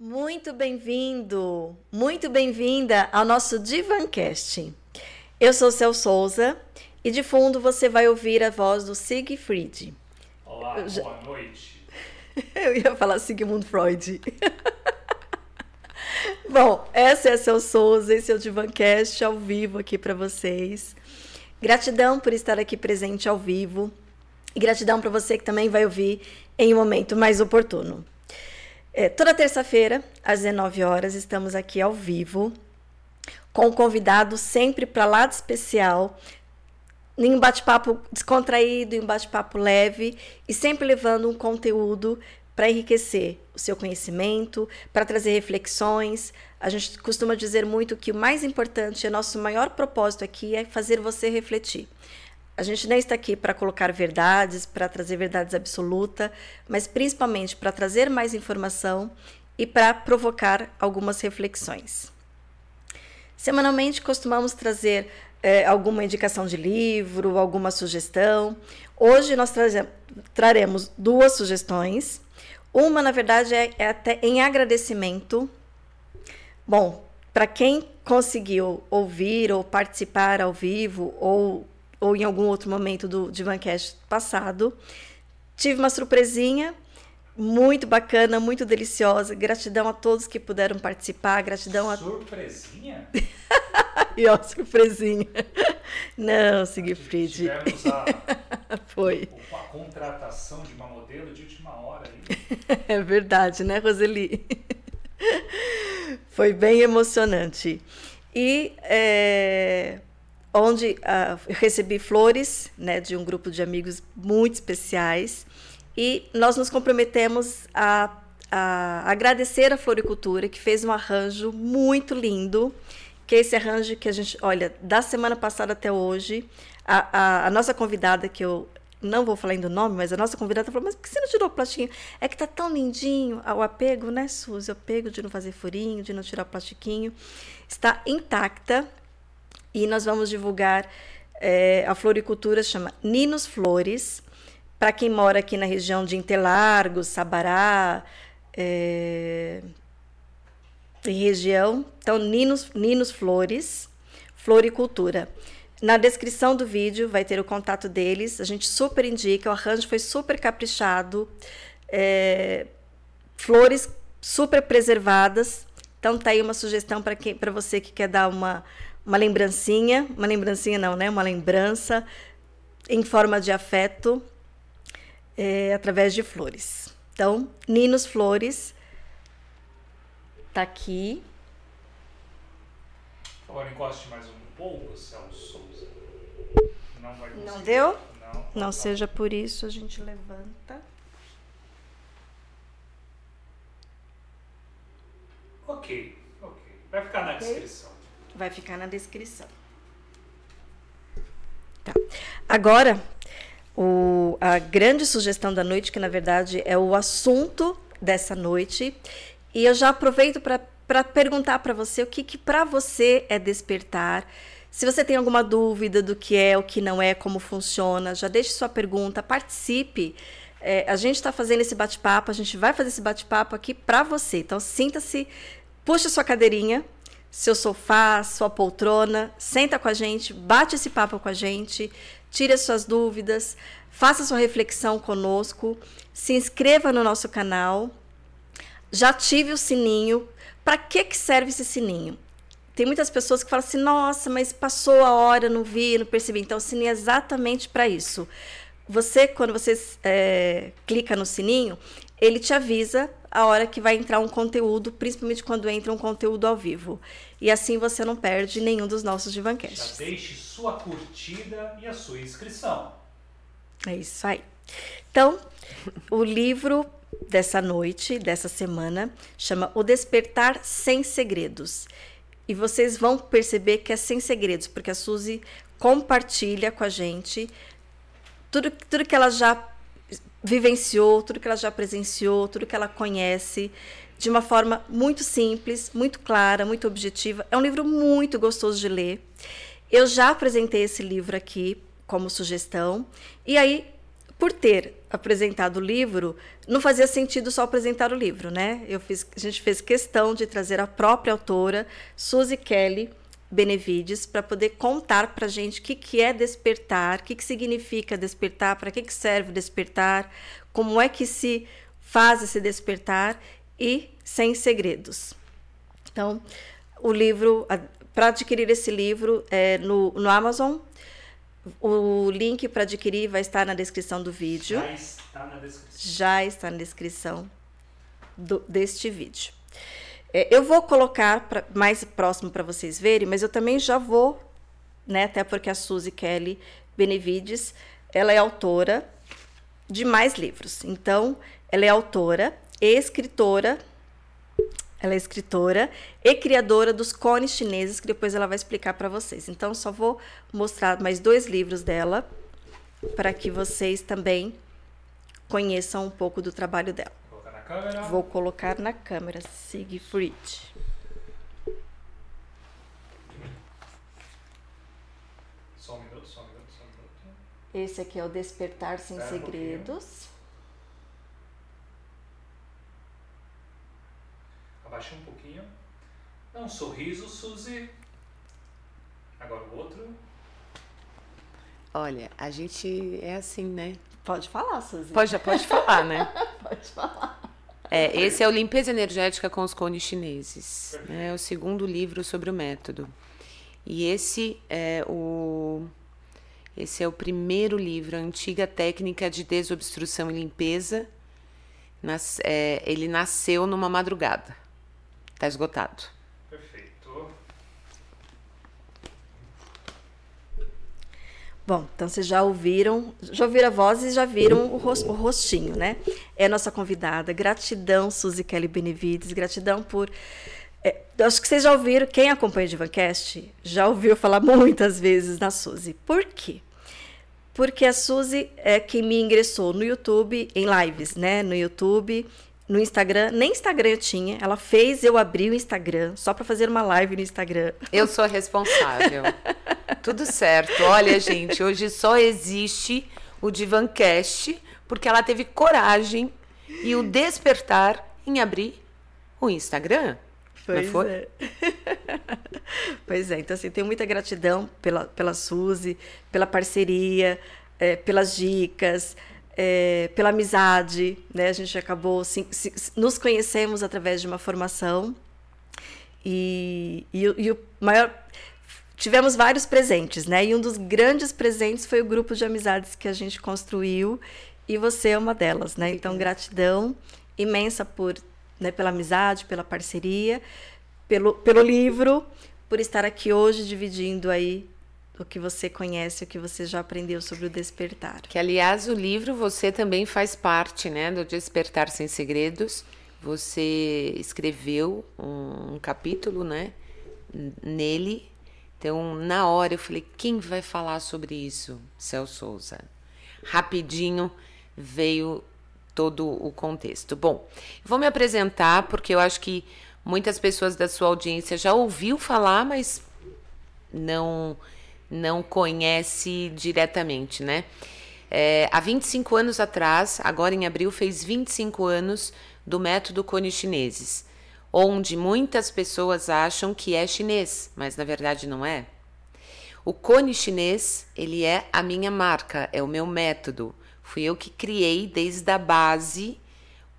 Muito bem-vindo, muito bem-vinda ao nosso Divancast. Eu sou Cel Souza e de fundo você vai ouvir a voz do Siegfried. Olá, já... boa noite. Eu ia falar Sigmund Freud. Bom, essa é a Cel Souza, esse é o Divancast ao vivo aqui para vocês. Gratidão por estar aqui presente ao vivo e gratidão para você que também vai ouvir em um momento mais oportuno. É, toda terça-feira, às 19 horas, estamos aqui ao vivo, com um convidado sempre para lá de especial, em um bate-papo descontraído, em um bate-papo leve e sempre levando um conteúdo para enriquecer o seu conhecimento, para trazer reflexões. A gente costuma dizer muito que o mais importante, o nosso maior propósito aqui é fazer você refletir. A gente nem está aqui para colocar verdades, para trazer verdades absolutas, mas principalmente para trazer mais informação e para provocar algumas reflexões. Semanalmente costumamos trazer é, alguma indicação de livro, alguma sugestão. Hoje nós traremos duas sugestões. Uma, na verdade, é, é até em agradecimento. Bom, para quem conseguiu ouvir ou participar ao vivo ou ou em algum outro momento do Divancast passado. Tive uma surpresinha muito bacana, muito deliciosa. Gratidão a todos que puderam participar. Gratidão a. Surpresinha? e ó, surpresinha. Não, Siegfried. Tivemos a, Foi. a contratação de uma modelo de última hora. Aí. É verdade, né, Roseli? Foi bem emocionante. E é, onde uh, eu recebi flores né, de um grupo de amigos muito especiais e nós nos comprometemos a, a agradecer a Floricultura, que fez um arranjo muito lindo, que é esse arranjo que a gente, olha, da semana passada até hoje, a, a, a nossa convidada, que eu não vou falar ainda o nome, mas a nossa convidada falou, mas por que você não tirou o plastiquinho? É que tá tão lindinho o apego, né, Suzy? O apego de não fazer furinho, de não tirar o plastiquinho. Está intacta, e nós vamos divulgar é, a floricultura chama Ninos Flores para quem mora aqui na região de Interlagos, Sabará, é, em região. Então, Ninos, Ninos Flores, Floricultura. Na descrição do vídeo vai ter o contato deles. A gente super indica, o arranjo foi super caprichado. É, flores super preservadas. Então tá aí uma sugestão para você que quer dar uma uma lembrancinha, uma lembrancinha não, né? Uma lembrança em forma de afeto é, através de flores. Então, Ninos Flores tá aqui. Agora encoste mais um pouco, Celso Souza. Não vai conseguir. Não deu? Não. Não seja por isso, a gente levanta. Ok, ok. Vai ficar na okay. descrição. Vai ficar na descrição. Tá. Agora, o, a grande sugestão da noite, que na verdade é o assunto dessa noite, e eu já aproveito para perguntar para você o que, que para você é despertar. Se você tem alguma dúvida do que é, o que não é, como funciona, já deixe sua pergunta, participe. É, a gente está fazendo esse bate-papo, a gente vai fazer esse bate-papo aqui para você. Então, sinta-se, puxa sua cadeirinha, seu sofá, sua poltrona, senta com a gente, bate esse papo com a gente, tire as suas dúvidas, faça sua reflexão conosco, se inscreva no nosso canal, já ative o sininho. Para que, que serve esse sininho? Tem muitas pessoas que falam assim: nossa, mas passou a hora, não vi, não percebi. Então, o sininho é exatamente para isso. Você, quando você é, clica no sininho, ele te avisa a hora que vai entrar um conteúdo, principalmente quando entra um conteúdo ao vivo. E assim você não perde nenhum dos nossos Divancasts. Já deixe sua curtida e a sua inscrição. É isso aí. Então, o livro dessa noite, dessa semana, chama O Despertar Sem Segredos. E vocês vão perceber que é sem segredos, porque a Suzy compartilha com a gente tudo, tudo que ela já vivenciou, tudo que ela já presenciou, tudo que ela conhece, de uma forma muito simples, muito clara, muito objetiva. É um livro muito gostoso de ler. Eu já apresentei esse livro aqui como sugestão. E aí, por ter apresentado o livro, não fazia sentido só apresentar o livro, né? Eu fiz, a gente fez questão de trazer a própria autora, Suzy Kelly Benevides, para poder contar para a gente o que, que é despertar, o que, que significa despertar, para que, que serve despertar, como é que se faz esse despertar e sem segredos. Então, o livro, para adquirir esse livro é no, no Amazon, o link para adquirir vai estar na descrição do vídeo. Já está na descrição. Já está na descrição do, deste vídeo. É, eu vou colocar pra, mais próximo para vocês verem, mas eu também já vou, né, até porque a Suzy Kelly Benevides, ela é autora de mais livros. Então, ela é autora escritora ela é escritora e criadora dos cones chineses, que depois ela vai explicar para vocês. Então, só vou mostrar mais dois livros dela para que vocês também conheçam um pouco do trabalho dela. Vou colocar na câmera. Vou colocar na câmera Siegfried. Só um minuto, só um minuto, só um minuto. Esse aqui é o Despertar Sem Espera um Abaixa um pouquinho. Dá um sorriso, Suzy. Agora o outro. Olha, a gente é assim, né? Pode falar, Suzy. Pode, já pode falar, né? Pode falar. É, esse é o Limpeza Energética com os Cones Chineses. né? É o segundo livro sobre o método. E esse é o esse é o primeiro livro, a antiga técnica de desobstrução e limpeza. Nas- é, ele nasceu numa madrugada. Está esgotado. Perfeito. Bom, então vocês já ouviram, já ouviram a voz e já viram o, ros- o rostinho, né? É a nossa convidada. Gratidão, Suzy Kelly Benevides. Gratidão por. é, acho que vocês já ouviram, quem acompanha o Divancast já ouviu falar muitas vezes na Suzy. Por quê? Porque a Suzy é quem me ingressou no YouTube, em lives, né? No YouTube, no Instagram. Nem Instagram eu tinha. Ela fez eu abrir o Instagram só para fazer uma live no Instagram. Eu sou a responsável. Tudo certo. Olha, gente, hoje só existe o Divancast porque ela teve coragem e o despertar em abrir o Instagram. Não foi? é. pois é, então assim, tenho muita gratidão pela, pela Suzy, pela parceria, é, pelas dicas, é, pela amizade, né? A gente acabou, se- se- nos conhecemos através de uma formação e, e, e o maior... Tivemos vários presentes, né? E um dos grandes presentes foi o grupo de amizades que a gente construiu e você é uma delas, né? Então, gratidão imensa por, né, pela amizade, pela parceria, pelo, pelo livro, por estar aqui hoje dividindo aí o que você conhece, o que você já aprendeu sobre o despertar. Que, aliás, o livro você também faz parte, né, do Despertar Sem Segredos. Você escreveu um, um capítulo, né, nele. Então, na hora eu falei, quem vai falar sobre isso? Celso Souza. Rapidinho veio todo o contexto. Bom, vou me apresentar porque eu acho que muitas pessoas da sua audiência já ouviu falar, mas não não conhece diretamente, né? É, há 25 anos atrás, agora em abril, fez 25 anos do método Cone Chineses, onde muitas pessoas acham que é chinês, mas na verdade não é. O cone chinês, ele é a minha marca, é o meu método. Fui eu que criei desde a base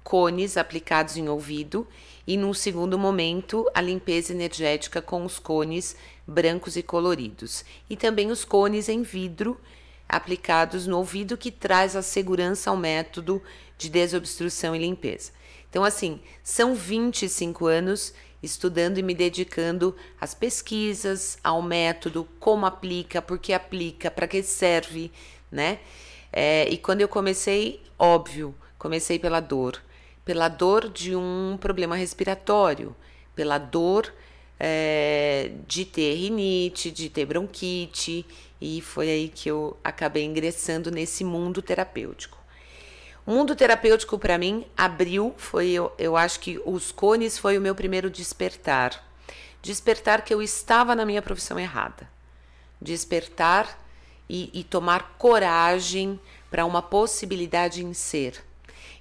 cones aplicados em ouvido e num segundo momento a limpeza energética com os cones brancos e coloridos e também os cones em vidro aplicados no ouvido que traz a segurança ao método de desobstrução e limpeza. Então assim, são 25 anos estudando e me dedicando às pesquisas, ao método, como aplica, por que aplica, para que serve, né? É, e quando eu comecei, óbvio, comecei pela dor, pela dor de um problema respiratório, pela dor é, de ter rinite, de ter bronquite, e foi aí que eu acabei ingressando nesse mundo terapêutico. O mundo terapêutico para mim abriu, foi eu, eu acho que os cones foi o meu primeiro despertar. Despertar que eu estava na minha profissão errada. Despertar e, e tomar coragem para uma possibilidade em ser.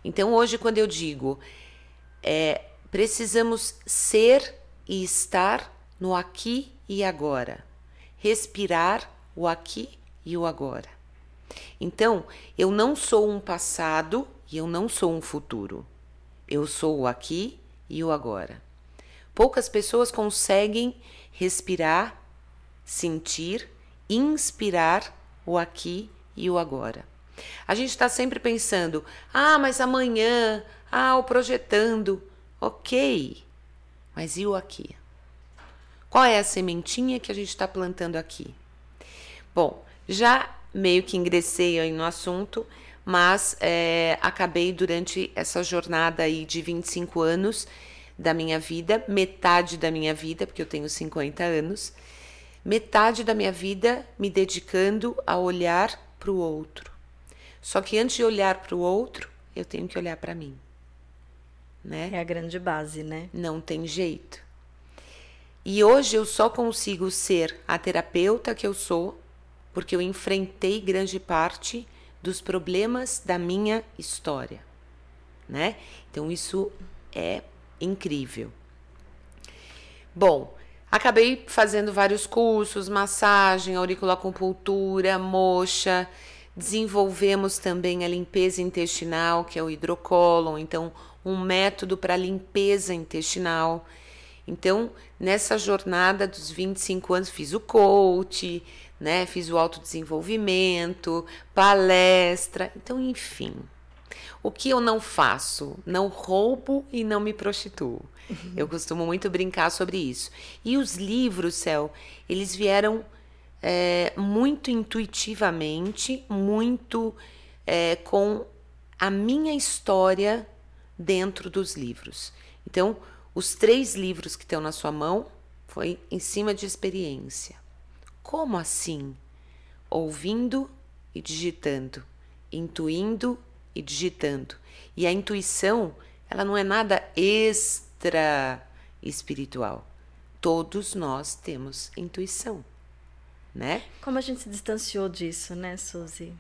Então, hoje, quando eu digo é, precisamos ser e estar no aqui e agora, respirar o aqui e o agora. Então, eu não sou um passado e eu não sou um futuro. Eu sou o aqui e o agora. Poucas pessoas conseguem respirar, sentir, inspirar o aqui e o agora. A gente está sempre pensando, ah, mas amanhã, ah, o projetando. Ok, mas e o aqui? Qual é a sementinha que a gente está plantando aqui? Bom, já meio que ingressei aí no assunto, mas é, acabei durante essa jornada aí de 25 anos da minha vida, metade da minha vida, porque eu tenho 50 anos, metade da minha vida me dedicando a olhar para o outro. Só que antes de olhar para o outro, eu tenho que olhar para mim. Né? É a grande base, né? Não tem jeito. E hoje eu só consigo ser a terapeuta que eu sou porque eu enfrentei grande parte dos problemas da minha história, né? Então isso é incrível. Bom, acabei fazendo vários cursos, massagem, auriculacupuntura, moxa, desenvolvemos também a limpeza intestinal, que é o hidrocolon, então um método para limpeza intestinal. Então, nessa jornada dos 25 anos, fiz o coach, né? Fiz o autodesenvolvimento, palestra, então, enfim. O que eu não faço? Não roubo e não me prostituo. Eu costumo muito brincar sobre isso. E os livros, Céu, eles vieram é, muito intuitivamente, muito é, com a minha história dentro dos livros. Então, os três livros que estão na sua mão foi em cima de experiência. Como assim? Ouvindo e digitando, intuindo e digitando. E a intuição, ela não é nada extra espiritual. Todos nós temos intuição, né? Como a gente se distanciou disso, né, Suzy?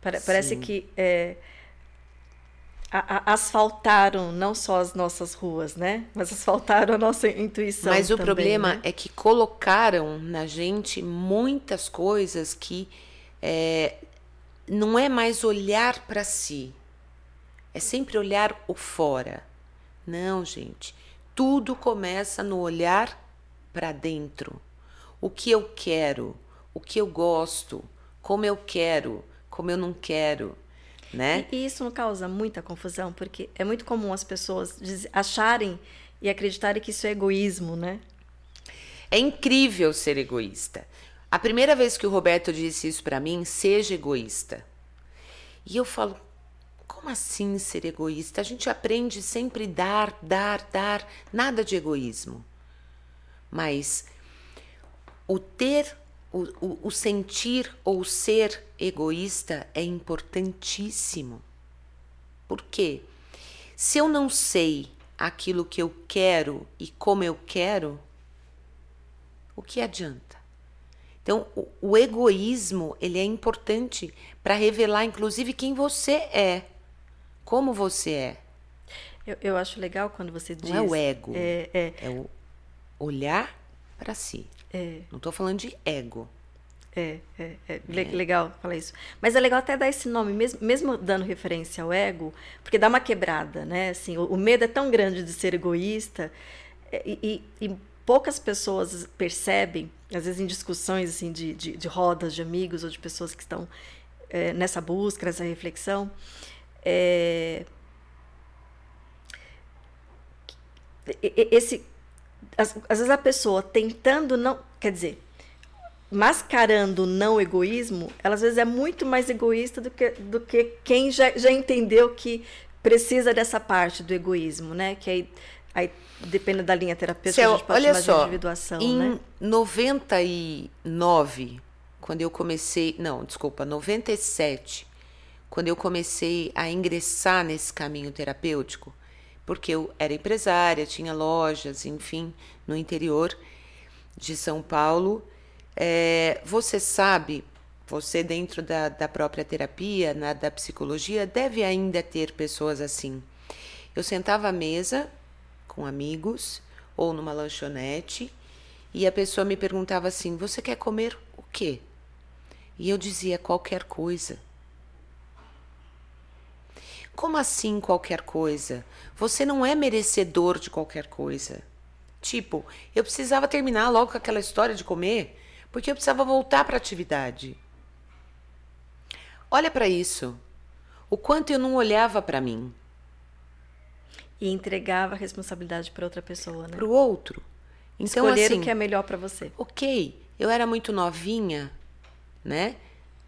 Parece Sim. que é, a, a, asfaltaram não só as nossas ruas, né? Mas asfaltaram a nossa intuição. Mas o também, problema né? é que colocaram na gente muitas coisas que é, não é mais olhar para si, é sempre olhar o fora. Não, gente. Tudo começa no olhar para dentro. O que eu quero, o que eu gosto, como eu quero, como eu não quero né? E, e isso não causa muita confusão, porque é muito comum as pessoas acharem e acreditarem que isso é egoísmo, né? É incrível ser egoísta. A primeira vez que o Roberto disse isso para mim, seja egoísta. E eu falo, como assim ser egoísta? A gente aprende sempre dar, dar, dar, nada de egoísmo. Mas o ter o, o, o sentir ou ser egoísta é importantíssimo. Por quê? Se eu não sei aquilo que eu quero e como eu quero, o que adianta? Então, o, o egoísmo ele é importante para revelar, inclusive, quem você é, como você é. Eu, eu acho legal quando você diz. Não é o ego. É, é. é o olhar para si. É. Não estou falando de ego. É, é, é, é, legal falar isso. Mas é legal até dar esse nome, mesmo, mesmo dando referência ao ego, porque dá uma quebrada, né? Assim, o, o medo é tão grande de ser egoísta é, e, e, e, poucas pessoas percebem, às vezes em discussões assim, de, de, de rodas de amigos ou de pessoas que estão é, nessa busca, nessa reflexão, é, esse às, às vezes a pessoa tentando não. Quer dizer, mascarando o não egoísmo, ela às vezes é muito mais egoísta do que, do que quem já, já entendeu que precisa dessa parte do egoísmo, né? Que aí, aí depende da linha terapêutica, Céu, a gente pode olha só, de individuação, em né? 99, quando eu comecei, não, desculpa, 97, quando eu comecei a ingressar nesse caminho terapêutico, porque eu era empresária, tinha lojas, enfim, no interior de São Paulo. É, você sabe, você dentro da, da própria terapia, na, da psicologia, deve ainda ter pessoas assim. Eu sentava à mesa com amigos ou numa lanchonete e a pessoa me perguntava assim: Você quer comer o quê? E eu dizia qualquer coisa. Como assim qualquer coisa? Você não é merecedor de qualquer coisa. Tipo, eu precisava terminar logo com aquela história de comer, porque eu precisava voltar para a atividade. Olha para isso. O quanto eu não olhava para mim. E entregava a responsabilidade para outra pessoa, né? Para o outro. Então, Escolher assim, o que é melhor para você. Ok, eu era muito novinha, né?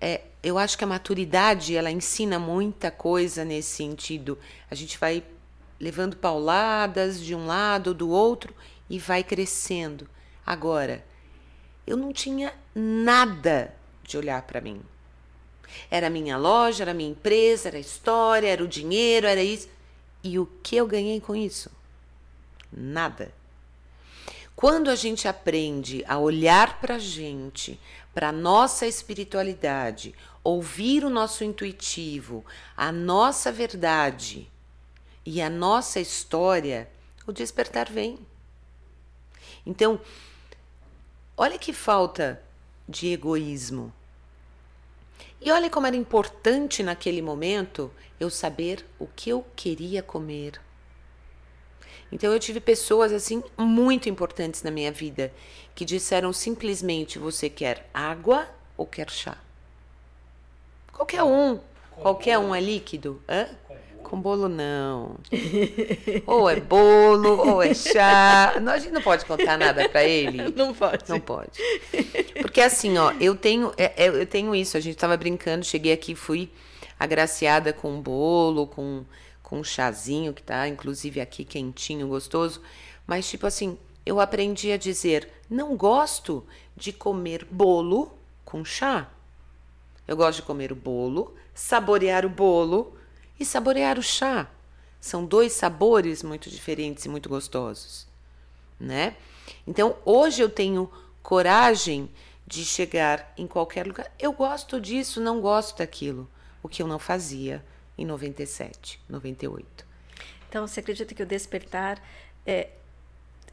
É, eu acho que a maturidade ela ensina muita coisa nesse sentido. A gente vai levando pauladas de um lado, do outro e vai crescendo. Agora, eu não tinha nada de olhar para mim. Era a minha loja, era a minha empresa, era a história, era o dinheiro, era isso. E o que eu ganhei com isso? Nada. Quando a gente aprende a olhar para a gente, para nossa espiritualidade, ouvir o nosso intuitivo, a nossa verdade e a nossa história, o despertar vem. Então, olha que falta de egoísmo. E olha como era importante naquele momento eu saber o que eu queria comer. Então eu tive pessoas assim muito importantes na minha vida que disseram simplesmente você quer água ou quer chá? Qualquer um, qualquer um é líquido, hã? Com bolo não. ou é bolo, ou é chá. Não, a gente não pode contar nada para ele. Não pode. Não pode. Porque assim, ó, eu tenho, é, é, eu tenho isso. A gente tava brincando, cheguei aqui, fui agraciada com um bolo, com, com um chazinho que tá, inclusive aqui quentinho, gostoso. Mas tipo assim, eu aprendi a dizer: não gosto de comer bolo com chá. Eu gosto de comer o bolo, saborear o bolo e saborear o chá. São dois sabores muito diferentes e muito gostosos, né? Então, hoje eu tenho coragem de chegar em qualquer lugar. Eu gosto disso, não gosto daquilo, o que eu não fazia em 97, 98. Então, você acredita que o despertar é,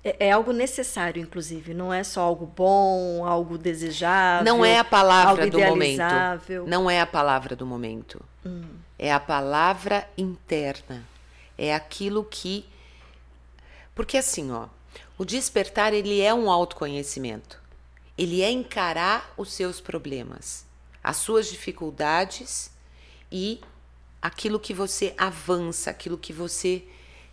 é, é, algo necessário, inclusive, não é só algo bom, algo desejável. Não é a palavra do momento. Não é a palavra do momento. Hum. É a palavra interna. É aquilo que. Porque assim, ó, o despertar ele é um autoconhecimento. Ele é encarar os seus problemas, as suas dificuldades e aquilo que você avança, aquilo que você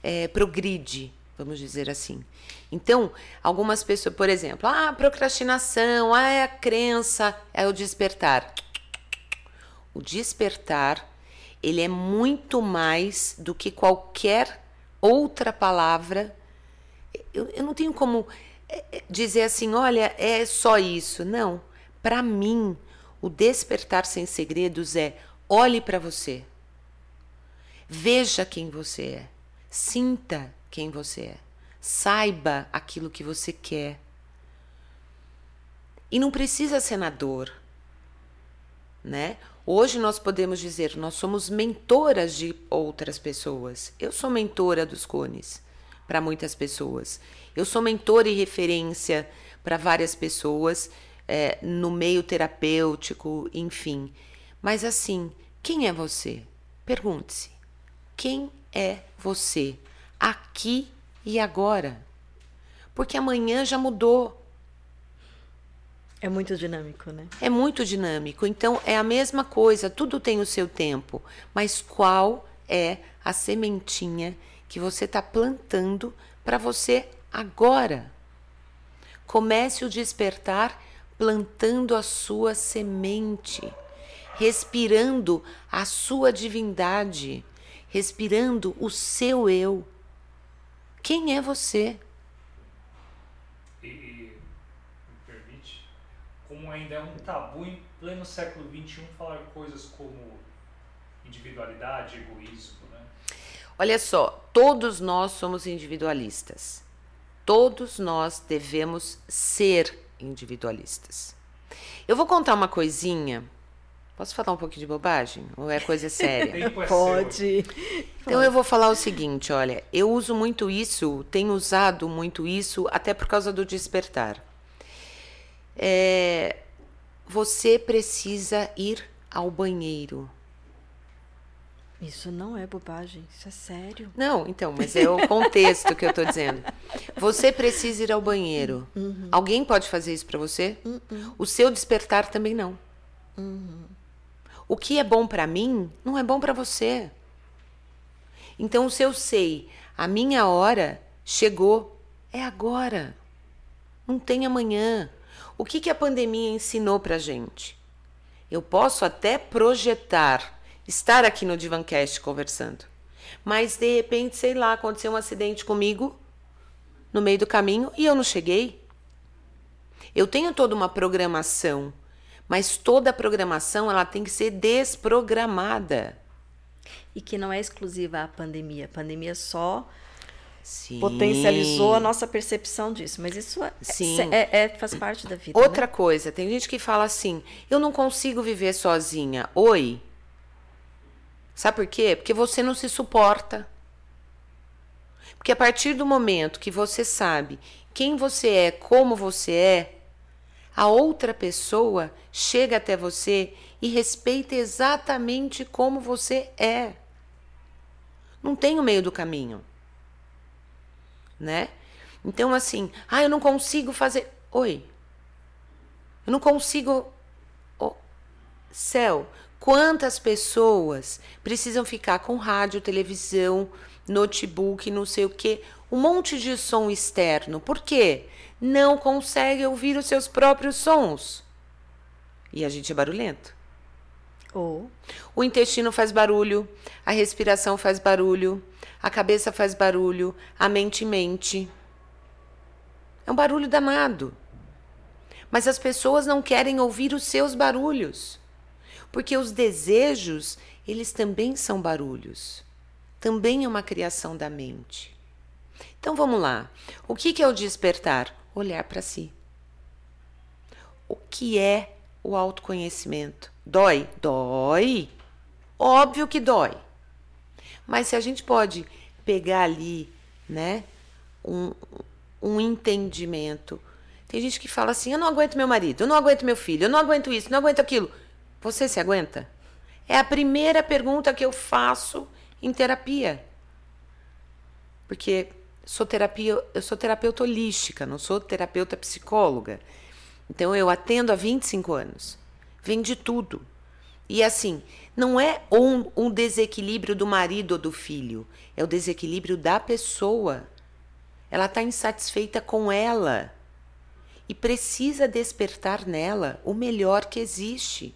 é, progride vamos dizer assim. Então, algumas pessoas, por exemplo, ah, procrastinação, ah, é a crença, é o despertar. O despertar, ele é muito mais do que qualquer outra palavra. Eu, eu não tenho como é, é, dizer assim, olha, é só isso. Não. Para mim, o despertar sem segredos é olhe para você. Veja quem você é. Sinta quem você é. Saiba aquilo que você quer. E não precisa ser na dor, né? Hoje nós podemos dizer, nós somos mentoras de outras pessoas. Eu sou mentora dos cones para muitas pessoas. Eu sou mentora e referência para várias pessoas é, no meio terapêutico, enfim. Mas assim, quem é você? Pergunte-se: quem é você? aqui e agora. Porque amanhã já mudou. É muito dinâmico, né? É muito dinâmico. Então é a mesma coisa, tudo tem o seu tempo. Mas qual é a sementinha que você está plantando para você agora? Comece o despertar plantando a sua semente, respirando a sua divindade, respirando o seu eu quem é você? E, e me permite, como ainda é um tabu em pleno século XXI falar coisas como individualidade, egoísmo, né? Olha só, todos nós somos individualistas. Todos nós devemos ser individualistas. Eu vou contar uma coisinha Posso falar um pouquinho de bobagem? Ou é coisa séria? É. Pode. Então eu vou falar o seguinte, olha, eu uso muito isso, tenho usado muito isso, até por causa do despertar. É, você precisa ir ao banheiro. Isso não é bobagem, isso é sério. Não, então, mas é o contexto que eu tô dizendo. Você precisa ir ao banheiro. Alguém pode fazer isso para você? O seu despertar também não. O que é bom para mim não é bom para você. Então, se eu sei, a minha hora chegou, é agora. Não tem amanhã. O que, que a pandemia ensinou pra gente? Eu posso até projetar, estar aqui no Divancast conversando. Mas de repente, sei lá, aconteceu um acidente comigo no meio do caminho e eu não cheguei. Eu tenho toda uma programação, mas toda a programação ela tem que ser desprogramada. E que não é exclusiva à pandemia. A pandemia só Sim. potencializou a nossa percepção disso. Mas isso é, Sim. é- é- faz parte da vida. Outra né? coisa, tem gente que fala assim: eu não consigo viver sozinha. Oi. Sabe por quê? Porque você não se suporta. Porque a partir do momento que você sabe quem você é, como você é, a outra pessoa chega até você e respeita exatamente como você é. Não tem o meio do caminho. Né? Então, assim, ah, eu não consigo fazer. Oi. Eu não consigo. Oh, céu, quantas pessoas precisam ficar com rádio, televisão, notebook, não sei o quê, um monte de som externo. Por quê? Não consegue ouvir os seus próprios sons. E a gente é barulhento. Ou O intestino faz barulho, a respiração faz barulho, a cabeça faz barulho, a mente mente. É um barulho danado. Mas as pessoas não querem ouvir os seus barulhos. Porque os desejos, eles também são barulhos. Também é uma criação da mente. Então vamos lá. O que que é o despertar? Olhar para si. O que é o autoconhecimento? Dói? Dói. Óbvio que dói. Mas se a gente pode pegar ali, né, um, um entendimento. Tem gente que fala assim: eu não aguento meu marido, eu não aguento meu filho, eu não aguento isso, eu não aguento aquilo. Você se aguenta? É a primeira pergunta que eu faço em terapia. Porque sou terapia, eu sou terapeuta holística, não sou terapeuta psicóloga. Então eu atendo há 25 anos. Vem de tudo. E assim, não é um, um desequilíbrio do marido ou do filho, é o desequilíbrio da pessoa. Ela está insatisfeita com ela e precisa despertar nela o melhor que existe.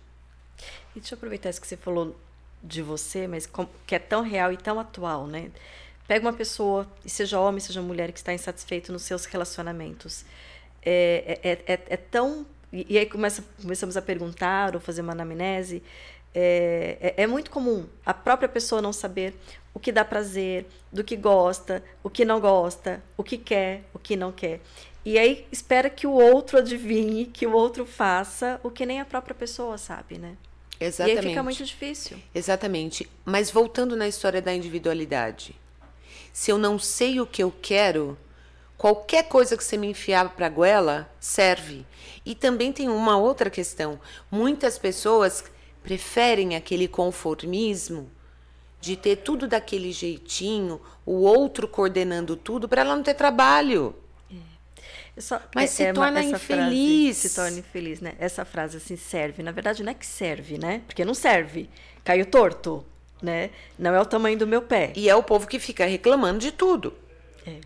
E deixa eu aproveitar isso que você falou de você, mas que é tão real e tão atual, né? Pega uma pessoa, seja homem, seja mulher, que está insatisfeito nos seus relacionamentos. É, é, é, é- é tão. E, e aí começa, começamos a perguntar ou fazer uma anamnese. É, é, é muito comum a própria pessoa não saber o que dá prazer, do que gosta, o que não gosta, o que quer, o que não quer. E aí espera que o outro adivinhe, que o outro faça o que nem a própria pessoa sabe, né? Exatamente. E aí fica muito difícil. Exatamente. Mas voltando na história da individualidade. Se eu não sei o que eu quero, qualquer coisa que você me enfiar para a goela serve. E também tem uma outra questão. Muitas pessoas preferem aquele conformismo de ter tudo daquele jeitinho, o outro coordenando tudo para ela não ter trabalho. Eu só- Mas se uma- torna essa frase infeliz. se torna infeliz, né? Essa frase assim serve. Na verdade, não é que serve, né? Porque não serve. Caiu torto, né? Não é o tamanho do meu pé. E é o povo que fica reclamando de tudo. É.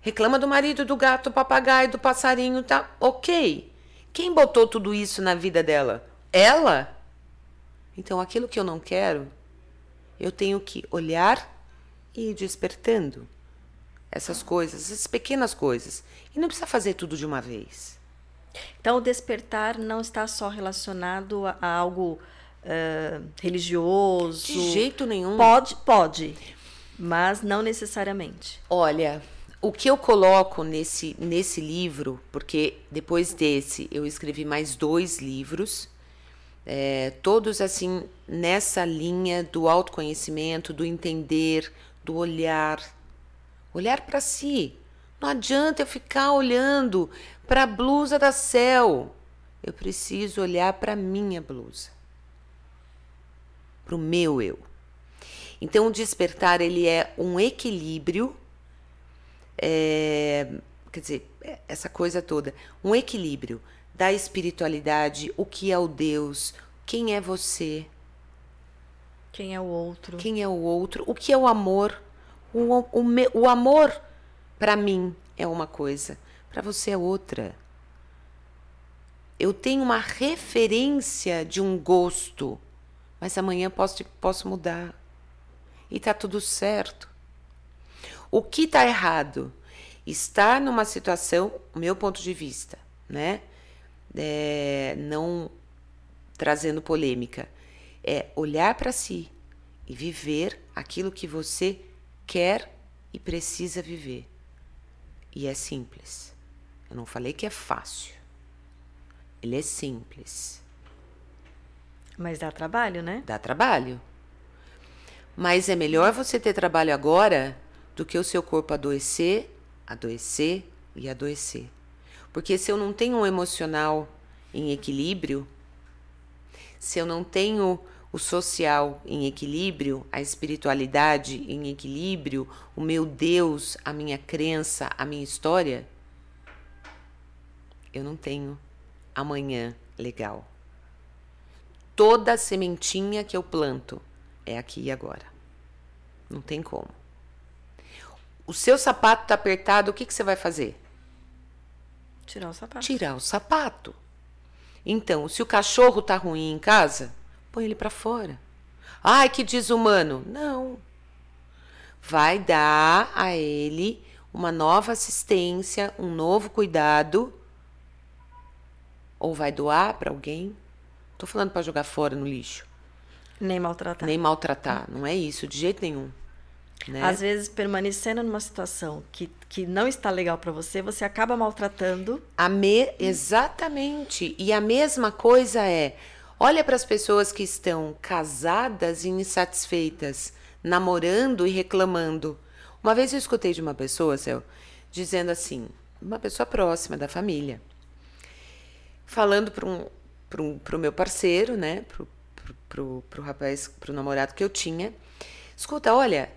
Reclama do marido, do gato, do papagaio, do passarinho, tá? Ok. Quem botou tudo isso na vida dela? Ela? Então, aquilo que eu não quero, eu tenho que olhar e ir despertando essas coisas, essas pequenas coisas. E não precisa fazer tudo de uma vez. Então, o despertar não está só relacionado a, a algo ah, religioso. De jeito nenhum. Pode, pode, mas não necessariamente. Olha, o que eu coloco nesse, nesse livro, porque depois desse eu escrevi mais dois livros, é, todos assim nessa linha do autoconhecimento, do entender, do olhar, olhar para si. Não adianta eu ficar olhando para a blusa da céu. Eu preciso olhar para minha blusa, para o meu eu. Então, o despertar ele é um equilíbrio, é, quer dizer, é, essa coisa toda, um equilíbrio da espiritualidade, o que é o Deus, quem é você, quem é o outro, quem é o outro, o que é o amor, o, o, o amor para mim é uma coisa, para você é outra. Eu tenho uma referência de um gosto, mas amanhã posso, posso mudar e tá tudo certo. O que está errado? Estar numa situação, meu ponto de vista, né? É, não trazendo polêmica, é olhar para si e viver aquilo que você quer e precisa viver. E é simples. Eu não falei que é fácil. Ele é simples. Mas dá trabalho, né? Dá trabalho. Mas é melhor você ter trabalho agora do que o seu corpo adoecer, adoecer e adoecer. Porque se eu não tenho um emocional em equilíbrio, se eu não tenho o social em equilíbrio, a espiritualidade em equilíbrio, o meu Deus, a minha crença, a minha história, eu não tenho amanhã legal. Toda sementinha que eu planto é aqui e agora. Não tem como. O seu sapato está apertado, o que, que você vai fazer? Tirar o sapato. Tirar o sapato. Então, se o cachorro tá ruim em casa, põe ele para fora. Ai, que desumano. Não. Vai dar a ele uma nova assistência, um novo cuidado. Ou vai doar para alguém. Tô falando para jogar fora no lixo. Nem maltratar. Nem maltratar, não é isso, de jeito nenhum. Né? Às vezes, permanecendo numa situação que, que não está legal para você, você acaba maltratando. A me... Exatamente. E a mesma coisa é: olha para as pessoas que estão casadas e insatisfeitas, namorando e reclamando. Uma vez eu escutei de uma pessoa, Céu, dizendo assim, uma pessoa próxima da família, falando para um, um, o meu parceiro, né, pro, pro rapaz, pro namorado que eu tinha. Escuta, olha,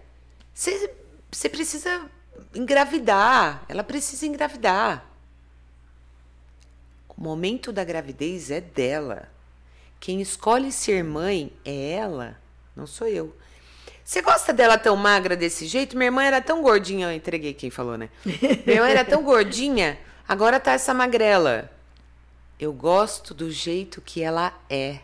você precisa engravidar. Ela precisa engravidar. O momento da gravidez é dela. Quem escolhe ser mãe é ela, não sou eu. Você gosta dela tão magra desse jeito? Minha irmã era tão gordinha, eu entreguei quem falou, né? Minha irmã era tão gordinha, agora tá essa magrela. Eu gosto do jeito que ela é.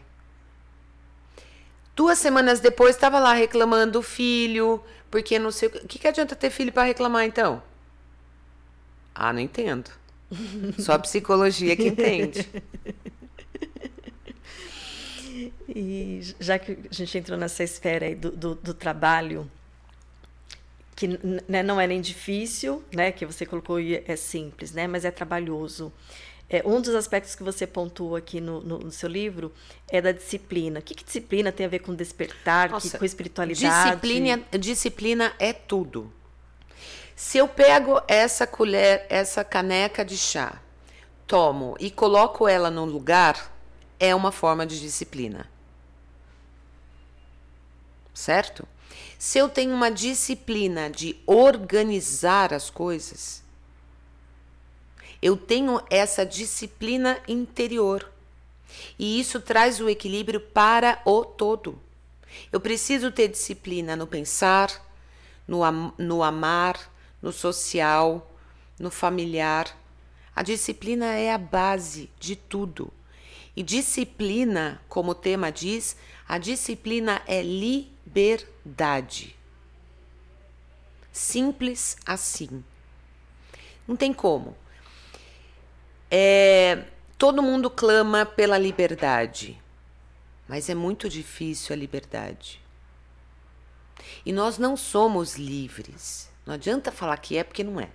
Duas semanas depois, estava lá reclamando do filho, porque não sei. O que, que adianta ter filho para reclamar então? Ah, não entendo. Só a psicologia que entende. E já que a gente entrou nessa esfera aí do, do, do trabalho, que né, não é nem difícil, né, que você colocou é simples, né, mas é trabalhoso. É, um dos aspectos que você pontua aqui no, no, no, seu livro é da disciplina. O que, que disciplina tem a ver com despertar, Nossa, que, com espiritualidade? Disciplina, disciplina é tudo. Se eu pego essa colher, essa caneca de chá, tomo e coloco ela no lugar, é uma forma de disciplina. Certo? Se eu tenho uma disciplina de organizar as coisas, eu tenho essa disciplina interior. E isso traz o equilíbrio para o todo. Eu preciso ter disciplina no pensar, no, am no amar, no social, no familiar. A disciplina é a base de tudo. E disciplina, como o tema diz, a disciplina é liberdade. Simples assim. Não tem como. É, todo mundo clama pela liberdade, mas é muito difícil a liberdade. E nós não somos livres. Não adianta falar que é porque não é.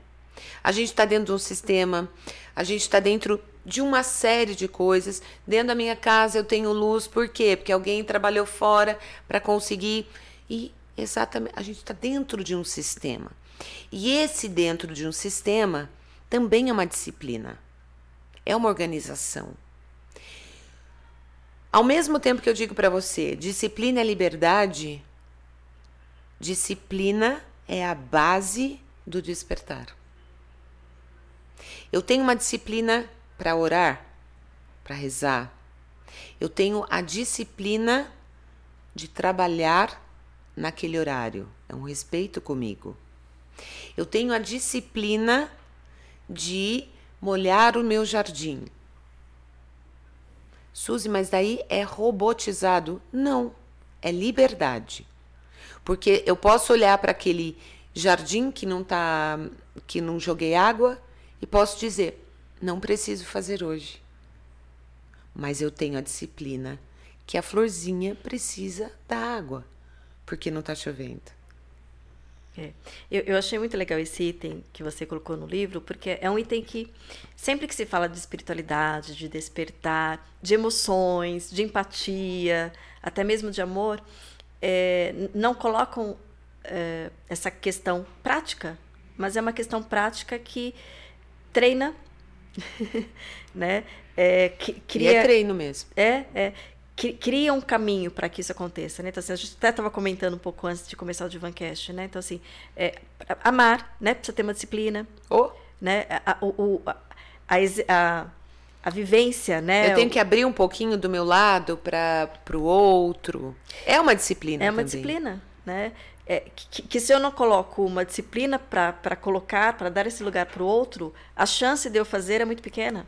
A gente está dentro de um sistema, a gente está dentro de uma série de coisas. Dentro da minha casa eu tenho luz, por quê? Porque alguém trabalhou fora para conseguir. E exatamente, a gente está dentro de um sistema. E esse dentro de um sistema também é uma disciplina, é uma organização. Ao mesmo tempo que eu digo para você, disciplina é liberdade, disciplina é a base do despertar. Eu tenho uma disciplina para orar, para rezar. Eu tenho a disciplina de trabalhar naquele horário. É um respeito comigo. Eu tenho a disciplina de molhar o meu jardim. Suzy, mas daí é robotizado? Não, é liberdade. Porque eu posso olhar para aquele jardim que não tá, que não joguei água e posso dizer: não preciso fazer hoje. Mas eu tenho a disciplina que a florzinha precisa da água, porque não está chovendo. É. Eu, eu, achei muito legal esse item que você colocou no livro, porque é um item que, sempre que se fala de espiritualidade, de despertar, de emoções, de empatia, até mesmo de amor, é, não colocam é, essa questão prática, mas é uma questão prática que treina, né? É, que, cria, e é treino mesmo. É, é cria um caminho para que isso aconteça, né? Então, assim, a gente até estava comentando um pouco antes de começar o Divancast, né? Então, assim, é, amar, né? Precisa ter uma disciplina. Oh. Né? A, o, a, a, a, vivência, né? Eu tenho que abrir um pouquinho do meu lado para o outro. É uma disciplina É uma também. disciplina, né? É, que, que, se eu não coloco uma disciplina para colocar, para dar esse lugar para o outro, a chance de eu fazer é muito pequena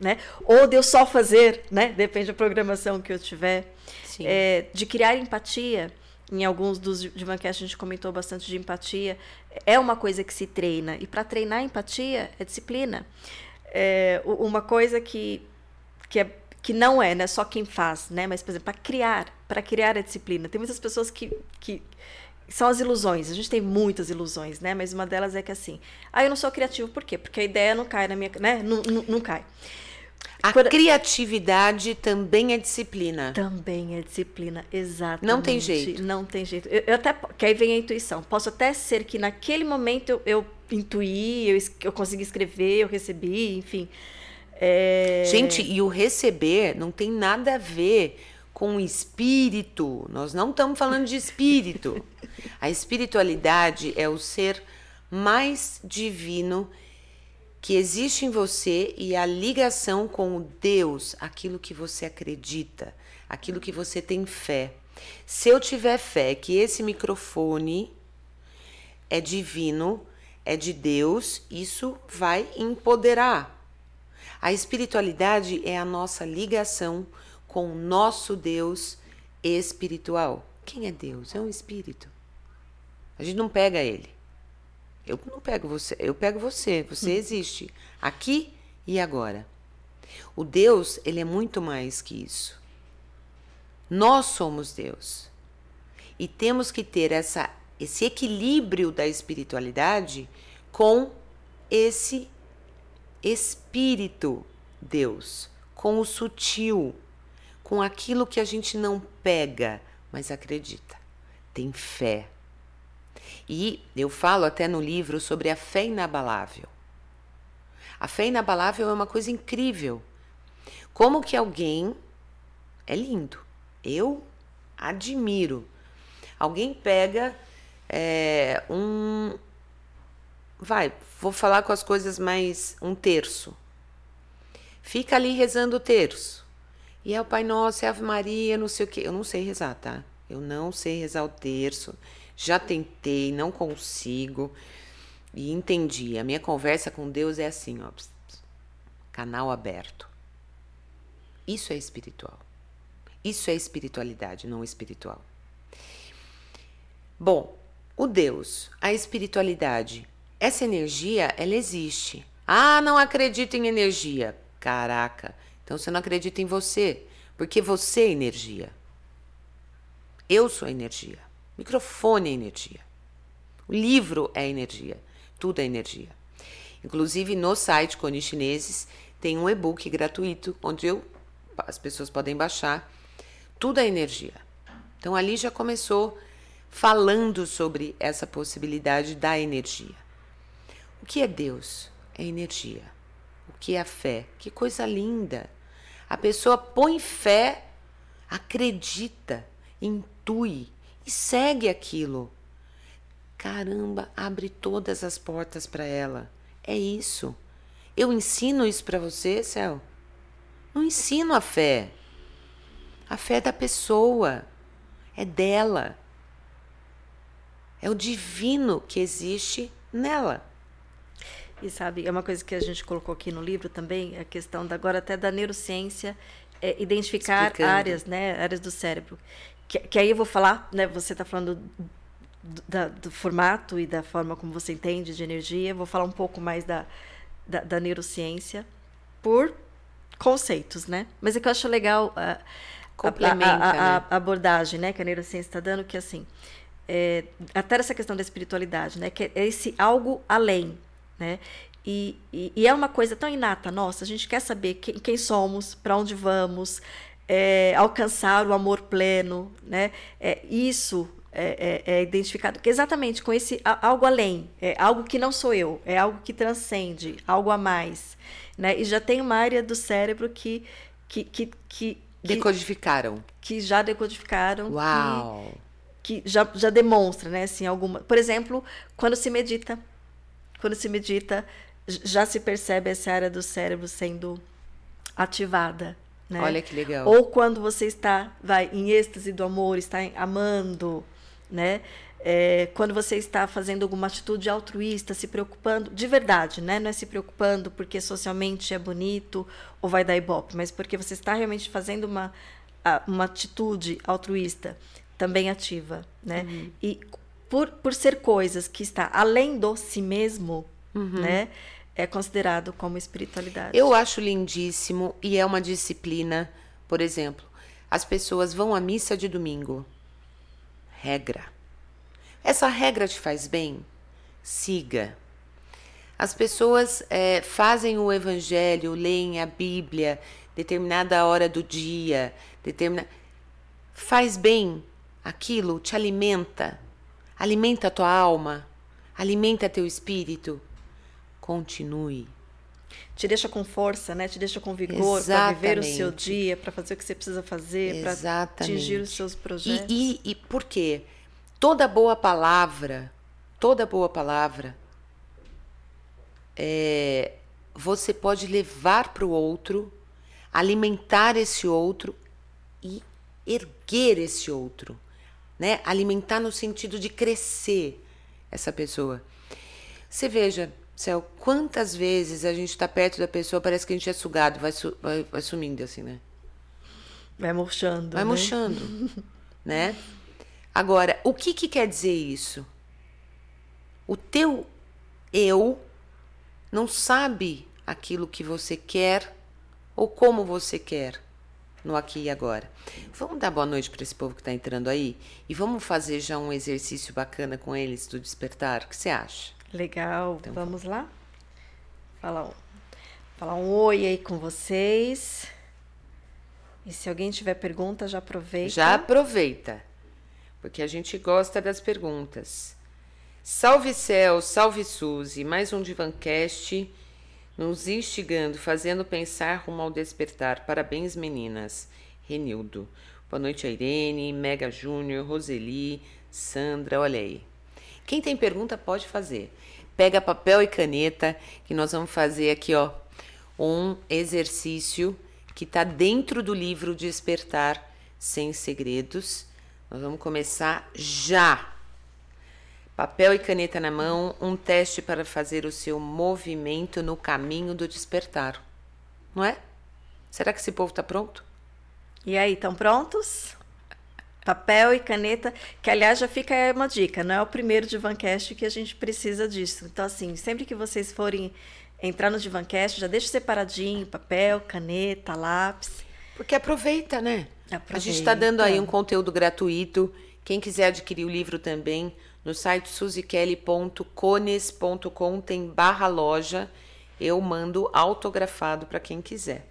né? Ou de eu só fazer, né? Depende da programação que eu tiver. É, de criar empatia. Em alguns dos Divancast a gente comentou bastante de empatia. É uma coisa que se treina. E para treinar empatia é disciplina. É, uma coisa que, que, é, que não é né, só quem faz, né? Mas, por exemplo, para criar, para criar a disciplina. Tem muitas pessoas que, que são as ilusões. A gente tem muitas ilusões, né? Mas uma delas é que assim, ah, eu não sou criativo, por quê? Porque a ideia não cai na minha, né? Não, não, não cai. A criatividade também é disciplina. Também é disciplina, exatamente. Não tem jeito. Não tem jeito. Eu, eu até que aí vem a intuição. Posso até ser que naquele momento eu, eu intuí, eu, eu consegui escrever, eu recebi, enfim. É... Gente, e o receber não tem nada a ver com espírito. Nós não estamos falando de espírito. a espiritualidade é o ser mais divino que existe em você e a ligação com o Deus, aquilo que você acredita, aquilo que você tem fé. Se eu tiver fé que esse microfone é divino, é de Deus, isso vai empoderar. A espiritualidade é a nossa ligação com o nosso Deus espiritual. Quem é Deus? É um espírito. A gente não pega ele. Eu não pego você, eu pego você. Você existe aqui e agora. O Deus, ele é muito mais que isso. Nós somos Deus. E temos que ter essa, esse equilíbrio da espiritualidade com esse espírito Deus, com o sutil, com aquilo que a gente não pega, mas acredita, tem fé. E eu falo até no livro sobre a fé inabalável. A fé inabalável é uma coisa incrível. Como que alguém é lindo. Eu admiro. Alguém pega é, um. Vai, vou falar com as coisas mais. Um terço. Fica ali rezando o terço. E é o Pai Nosso, é Ave Maria, não sei o quê. Eu não sei rezar, tá? Eu não sei rezar o terço. Já tentei, não consigo. E entendi. A minha conversa com Deus é assim, ó. Canal aberto. Isso é espiritual. Isso é espiritualidade, não espiritual. Bom, o Deus, a espiritualidade, essa energia, ela existe. Ah, não acredito em energia. Caraca, então você não acredita em você, porque você é energia. Eu sou energia microfone é energia. O livro é energia. Tudo é energia. Inclusive, no site Cone Chineses tem um e-book gratuito onde eu, as pessoas podem baixar. Tudo é energia. Então ali já começou falando sobre essa possibilidade da energia. O que é Deus? É energia. O que é a fé? Que coisa linda! A pessoa põe fé, acredita, intui e segue aquilo. Caramba, abre todas as portas para ela. É isso. Eu ensino isso para você, Céu? Não ensino a fé. A fé é da pessoa, é dela. É o divino que existe nela. E sabe, é uma coisa que a gente colocou aqui no livro também, a questão da, agora até da neurociência, é identificar Explicando. áreas, né, áreas do cérebro. Que, que aí eu vou falar, né, você está falando do, da, do formato e da forma como você entende de energia, vou falar um pouco mais da, da, da neurociência por conceitos, né? Mas é que eu acho legal a, a, a, a né? abordagem, né, que a neurociência está dando, que assim, é, até essa questão da espiritualidade, né? Que é esse algo além, né? E, e, e é uma coisa tão inata nossa, a gente quer saber quem, quem somos, para onde vamos, é, alcançar o amor pleno, né? É, isso é, é, é, identificado exatamente com esse algo além, é algo que não sou eu, é algo que transcende, algo a mais, né? E já tem uma área do cérebro que que, que, que decodificaram, que já decodificaram, Uau. Que, que já, já demonstra, né? Assim, alguma, por exemplo, quando se medita, quando se medita, já se percebe essa área do cérebro sendo ativada, né? Olha que legal. Ou quando você está, vai em êxtase do amor, está amando, né? É, quando você está fazendo alguma atitude altruísta, se preocupando de verdade, né? Não é se preocupando porque socialmente é bonito ou vai dar ibope, mas porque você está realmente fazendo uma, uma atitude altruísta também ativa, né? Uhum. E por, por ser coisas que está além do si mesmo, uhum. né? É considerado como espiritualidade. Eu acho lindíssimo e é uma disciplina, por exemplo, as pessoas vão à missa de domingo. Regra. Essa regra te faz bem? Siga. As pessoas é, fazem o evangelho, leem a Bíblia, determinada hora do dia, determina... faz bem, aquilo te alimenta, alimenta a tua alma, alimenta teu espírito, continue. Te deixa com força, né? Te deixa com vigor para viver o seu dia, para fazer o que você precisa fazer, para atingir os seus projetos. E, e, e por quê? Toda boa palavra, toda boa palavra, é, você pode levar para o outro, alimentar esse outro e erguer esse outro né? Alimentar no sentido de crescer essa pessoa. Você veja, Céu, quantas vezes a gente está perto da pessoa, parece que a gente é sugado, vai, su vai, vai sumindo assim, né? Vai murchando. Vai né? murchando, né? Agora, o que, que quer dizer isso? O teu eu não sabe aquilo que você quer ou como você quer no aqui e agora. Vamos dar boa noite para esse povo que está entrando aí e vamos fazer já um exercício bacana com eles do despertar. O que você acha? Legal. Então, vamos lá? Falar um, falar um oi aí com vocês. E se alguém tiver pergunta, já aproveita. Já aproveita, porque a gente gosta das perguntas. Salve Céu, salve Suzy, mais um Divancast nos instigando, fazendo pensar rumo ao despertar. Parabéns, meninas. Renildo. Boa noite a Irene, Mega Júnior, Roseli, Sandra, olha aí. Quem tem pergunta pode fazer. Pega papel e caneta que nós vamos fazer aqui, ó, um exercício que está dentro do livro Despertar Sem Segredos. Nós vamos começar já. Papel e caneta na mão, um teste para fazer o seu movimento no caminho do despertar. Não é? Será que esse povo está pronto? E aí, estão prontos? Papel e caneta, que aliás já fica uma dica, não é o primeiro Divancast que a gente precisa disso. Então, assim, sempre que vocês forem entrar no Divancast, já deixa separadinho, papel, caneta, lápis. Porque aproveita, né? Aproveita. A gente está dando aí um conteúdo gratuito. Quem quiser adquirir o livro também, no site suzikelly.cones.com tem barra loja eu mando autografado para quem quiser.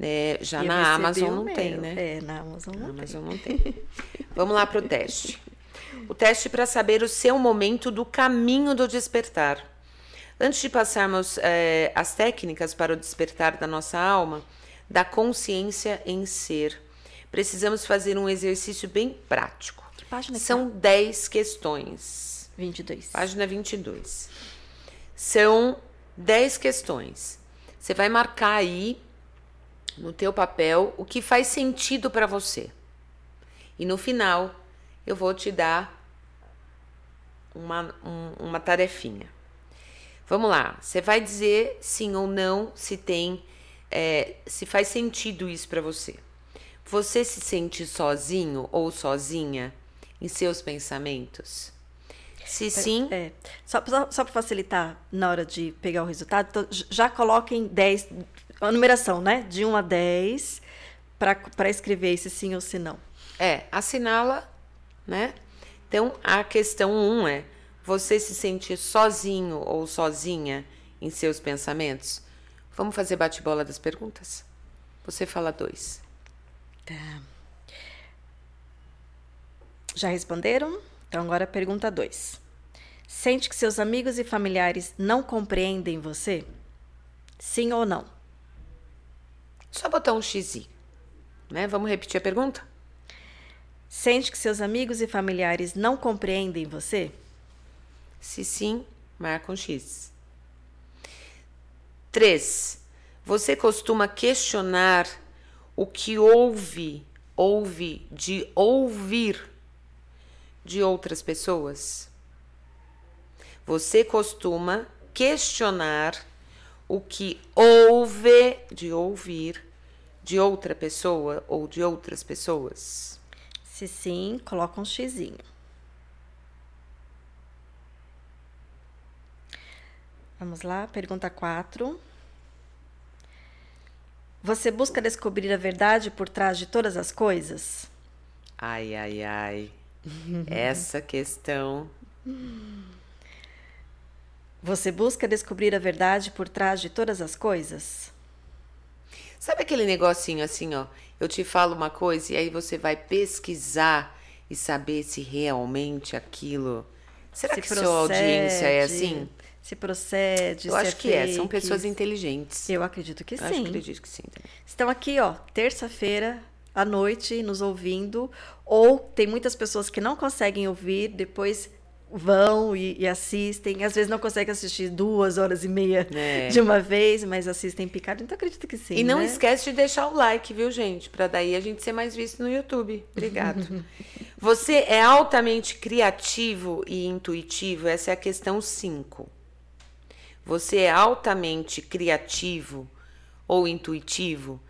É, já E na Amazon não meu. tem, né? É, na Amazon Na não tem. Amazon não tem. Vamos lá para o teste. O teste para saber o seu momento do caminho do despertar. Antes de passarmos eh, as técnicas para o despertar da nossa alma, da consciência em ser, precisamos fazer um exercício bem prático. Que página São 10 questões. tá? 22. Página 22. São 10 questões. Você vai marcar aí no teu papel o que faz sentido para você. E no final eu vou te dar uma, um- uma tarefinha. Vamos lá. Você vai dizer sim ou não se tem, é, se faz sentido isso para você. Você se sente sozinho ou sozinha em seus pensamentos? Se sim, É, só, só, só para facilitar na hora de pegar o resultado, então, já coloquem 10, a numeração, né? De 1 a 10, para escrever esse sim ou se não. É, assinala, né? Então, a questão 1 um é: você se sente sozinho ou sozinha em seus pensamentos? Vamos fazer bate-bola das perguntas? Você fala dois. Tá. Já responderam? Então agora pergunta 2. Sente que seus amigos e familiares não compreendem você? Sim ou não? Só botar um XI, né? Vamos repetir a pergunta? Sente que seus amigos e familiares não compreendem você? Se sim, marca um X. 3. Você costuma questionar o que ouve, ouve de ouvir de outras pessoas? Você costuma questionar o que ouve de ouvir de outra pessoa ou de outras pessoas? Se sim, coloca um xizinho. Vamos lá, pergunta 4. Você busca descobrir a verdade por trás de todas as coisas? Ai, ai, ai. Essa questão Você busca descobrir a verdade por trás de todas as coisas? Sabe aquele negocinho assim, ó? Eu te falo uma coisa e aí você vai pesquisar e saber se realmente aquilo. Será Se que sua audiência é procede, assim? Se procede, Eu se acho que é. São fake. pessoas inteligentes. Eu acredito que Eu sim. acho que acredito que sim. também. Estão aqui, ó, terça-feira à noite nos ouvindo, ou tem muitas pessoas que não conseguem ouvir, depois vão e, e assistem. Às vezes não conseguem assistir duas horas e meia É. de uma vez, mas assistem picado. Então acredito que sim. e não né? esquece de deixar o like, viu, gente? Pra daí a gente ser mais visto no YouTube. Obrigado. Você é altamente criativo e intuitivo? Essa é a questão 5. Você é altamente criativo ou intuitivo?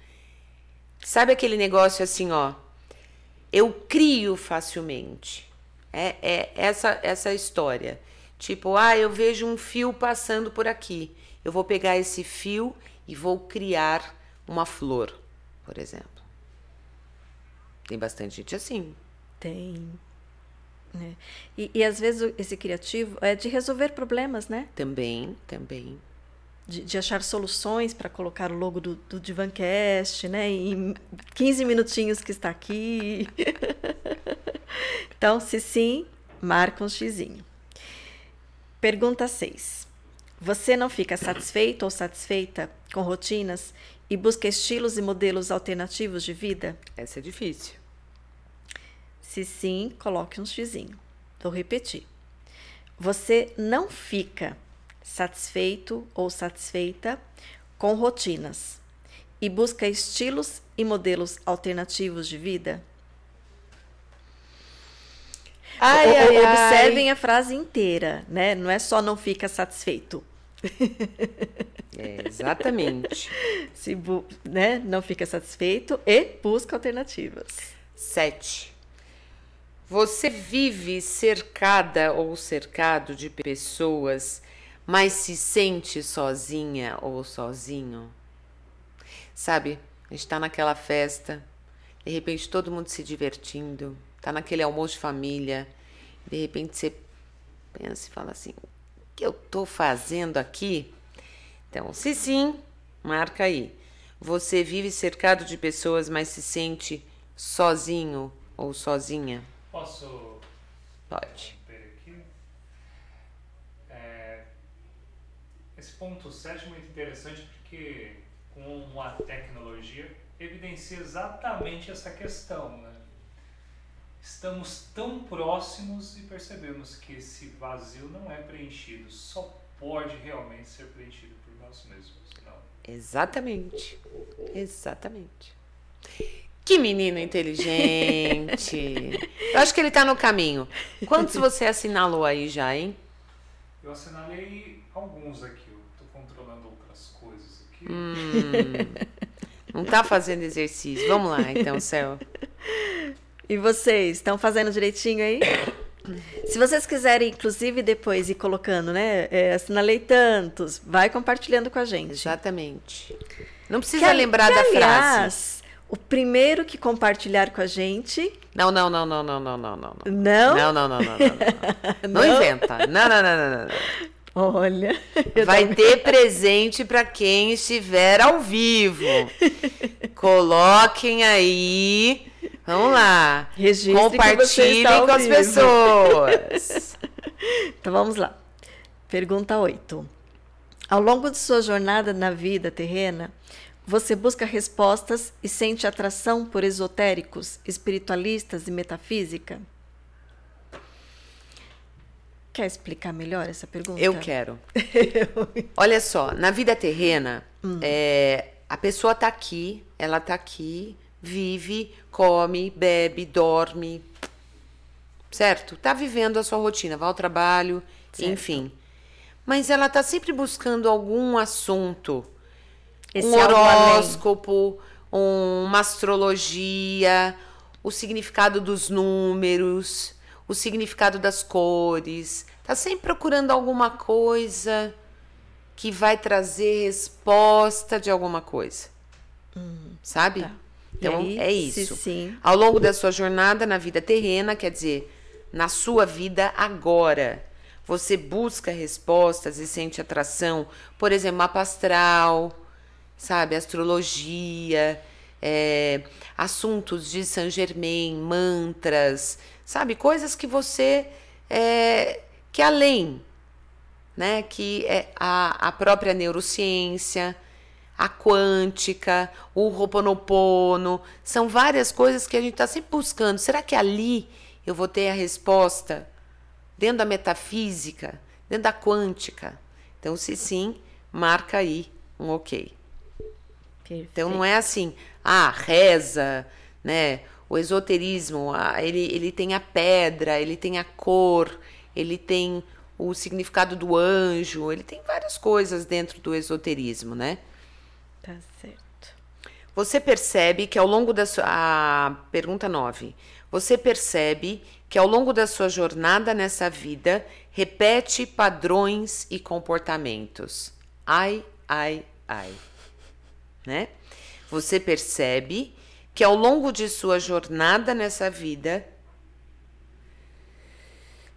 Sabe aquele negócio assim, ó? Eu crio facilmente. É, é essa essa história. Tipo, ah, eu vejo um fio passando por aqui. Eu vou pegar esse fio e vou criar uma flor, por exemplo. Tem bastante gente assim. Tem. né? E, e às vezes esse criativo é de resolver problemas, né? Também, também. De, de achar soluções para colocar o logo do, do Divancast, né? Em 15 minutinhos que está aqui. então, se sim, marca um xizinho. Pergunta 6. Você não fica satisfeito ou satisfeita com rotinas e busca estilos e modelos alternativos de vida? Essa é difícil. Se sim, coloque um xizinho. Vou repetir. Você não fica satisfeito ou satisfeita com rotinas e busca estilos e modelos alternativos de vida? Ai, O- ai, ai. Observem a frase inteira, né? Não é só não fica satisfeito. É, exatamente. Se né? Não fica satisfeito e busca alternativas. Sete. Você vive cercada ou cercado de pessoas, mas se sente sozinha ou sozinho? Sabe, a gente tá naquela festa, de repente todo mundo se divertindo, tá naquele almoço de família, de repente você pensa e fala assim: o que eu tô fazendo aqui? Então, se sim, marca aí. Você vive cercado de pessoas, mas se sente sozinho ou sozinha? Posso Pode. ver aqui? É, esse ponto 7 é muito interessante porque com a tecnologia evidencia exatamente essa questão. Né? Estamos tão próximos e percebemos que esse vazio não é preenchido, só pode realmente ser preenchido por nós mesmos. Não. Exatamente. Exatamente. Que menino inteligente. Eu acho que ele tá no caminho. Quantos você assinalou aí já, hein? Eu assinalei alguns aqui, eu estou controlando outras coisas aqui. Hum, não tá fazendo exercício. Vamos lá, então, Céu. E vocês, estão fazendo direitinho aí? Se vocês quiserem, inclusive, depois ir colocando, né? É, assinalei tantos, vai compartilhando com a gente. Exatamente. Não precisa Que, lembrar que, da frase. aliás, o primeiro que compartilhar com a gente. Não, não, não, não, não, não, não, não. Não? Não, não, não, não, não. Não, não Não? inventa. Não, não, não, não, não. Olha. Vai tava- ter presente para quem estiver ao vivo. Coloquem aí. Vamos lá. Registre que você Compartilhem com as vivo. pessoas. Então vamos lá. Pergunta 8. Ao longo de sua jornada na vida terrena, você busca respostas e sente atração por esotéricos, espiritualistas e metafísica? Quer explicar melhor essa pergunta? Eu quero. Olha só, na vida terrena, é, a pessoa tá aqui, ela tá aqui, vive, come, bebe, dorme, certo? Tá vivendo a sua rotina, vai ao trabalho, Certo. enfim. Mas ela tá sempre buscando algum assunto, Esse um horóscopo, um- uma astrologia, o significado dos números, o significado das cores. Tá sempre procurando alguma coisa que vai trazer resposta de alguma coisa. Sabe? tá. Então aí, é se isso. sim. Ao longo da sua jornada na vida terrena, quer dizer, na sua vida agora, você busca respostas e sente atração, por exemplo, mapa astral, sabe, astrologia, é, assuntos de Saint Germain, mantras, sabe, coisas que você é, que além, né, que é a, a própria neurociência, a quântica, o Ho'oponopono, são várias coisas que a gente está sempre buscando. Será que ali eu vou ter a resposta dentro da metafísica, dentro da quântica? Então, se sim, marca aí um ok. Perfeito. Então não é assim, ah, reza, né? O esoterismo, ele, ele tem a pedra, ele tem a cor, ele tem o significado do anjo, ele tem várias coisas dentro do esoterismo, né? Tá certo. Você percebe que ao longo da sua. Pergunta 9. Você percebe que ao longo da sua jornada nessa vida repete padrões e comportamentos. Ai, ai, ai. Né? Você percebe que ao longo de sua jornada nessa vida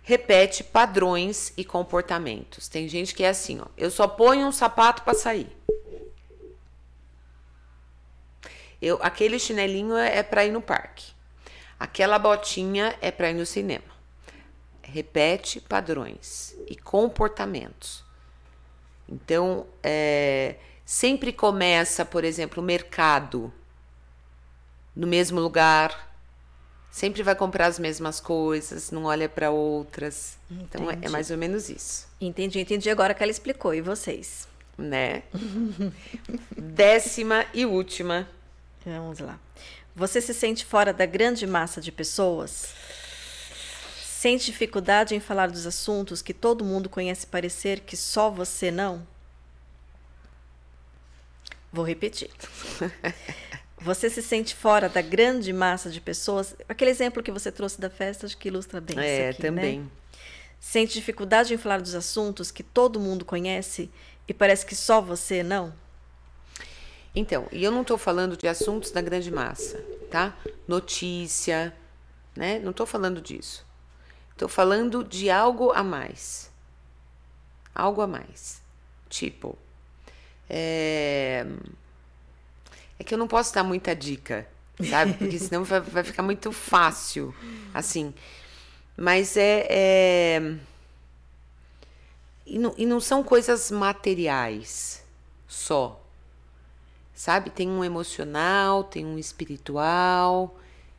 repete padrões e comportamentos. Tem gente que é assim, ó, eu só ponho um sapato para sair. Eu, aquele chinelinho é, é para ir no parque. Aquela botinha é para ir no cinema. Repete padrões e comportamentos. Então, é, sempre começa, por exemplo, o mercado no mesmo lugar. Sempre vai comprar as mesmas coisas, não olha para outras. Então, é, é Entendi. mais ou menos isso, Entendi, entendi agora que ela explicou. E vocês? né? Décima e última. Vamos lá. Você se sente fora da grande massa de pessoas? Sente dificuldade em falar dos assuntos que todo mundo conhece parecer que só você não? Vou repetir. Você se sente fora da grande massa de pessoas? Aquele exemplo que você trouxe da festa, acho que ilustra bem É, isso aqui, né? também. Sente dificuldade em falar dos assuntos que todo mundo conhece e parece que só você não? Então, e eu não estou falando de assuntos da grande massa, tá? Notícia, né? Não estou falando disso. Estou falando de algo a mais. Algo a mais. Tipo, É... é que eu não posso dar muita dica, sabe? Porque senão vai, vai ficar muito fácil, assim. Mas é. é... E, não, e não são coisas materiais só. Sabe? Tem um emocional, tem um espiritual,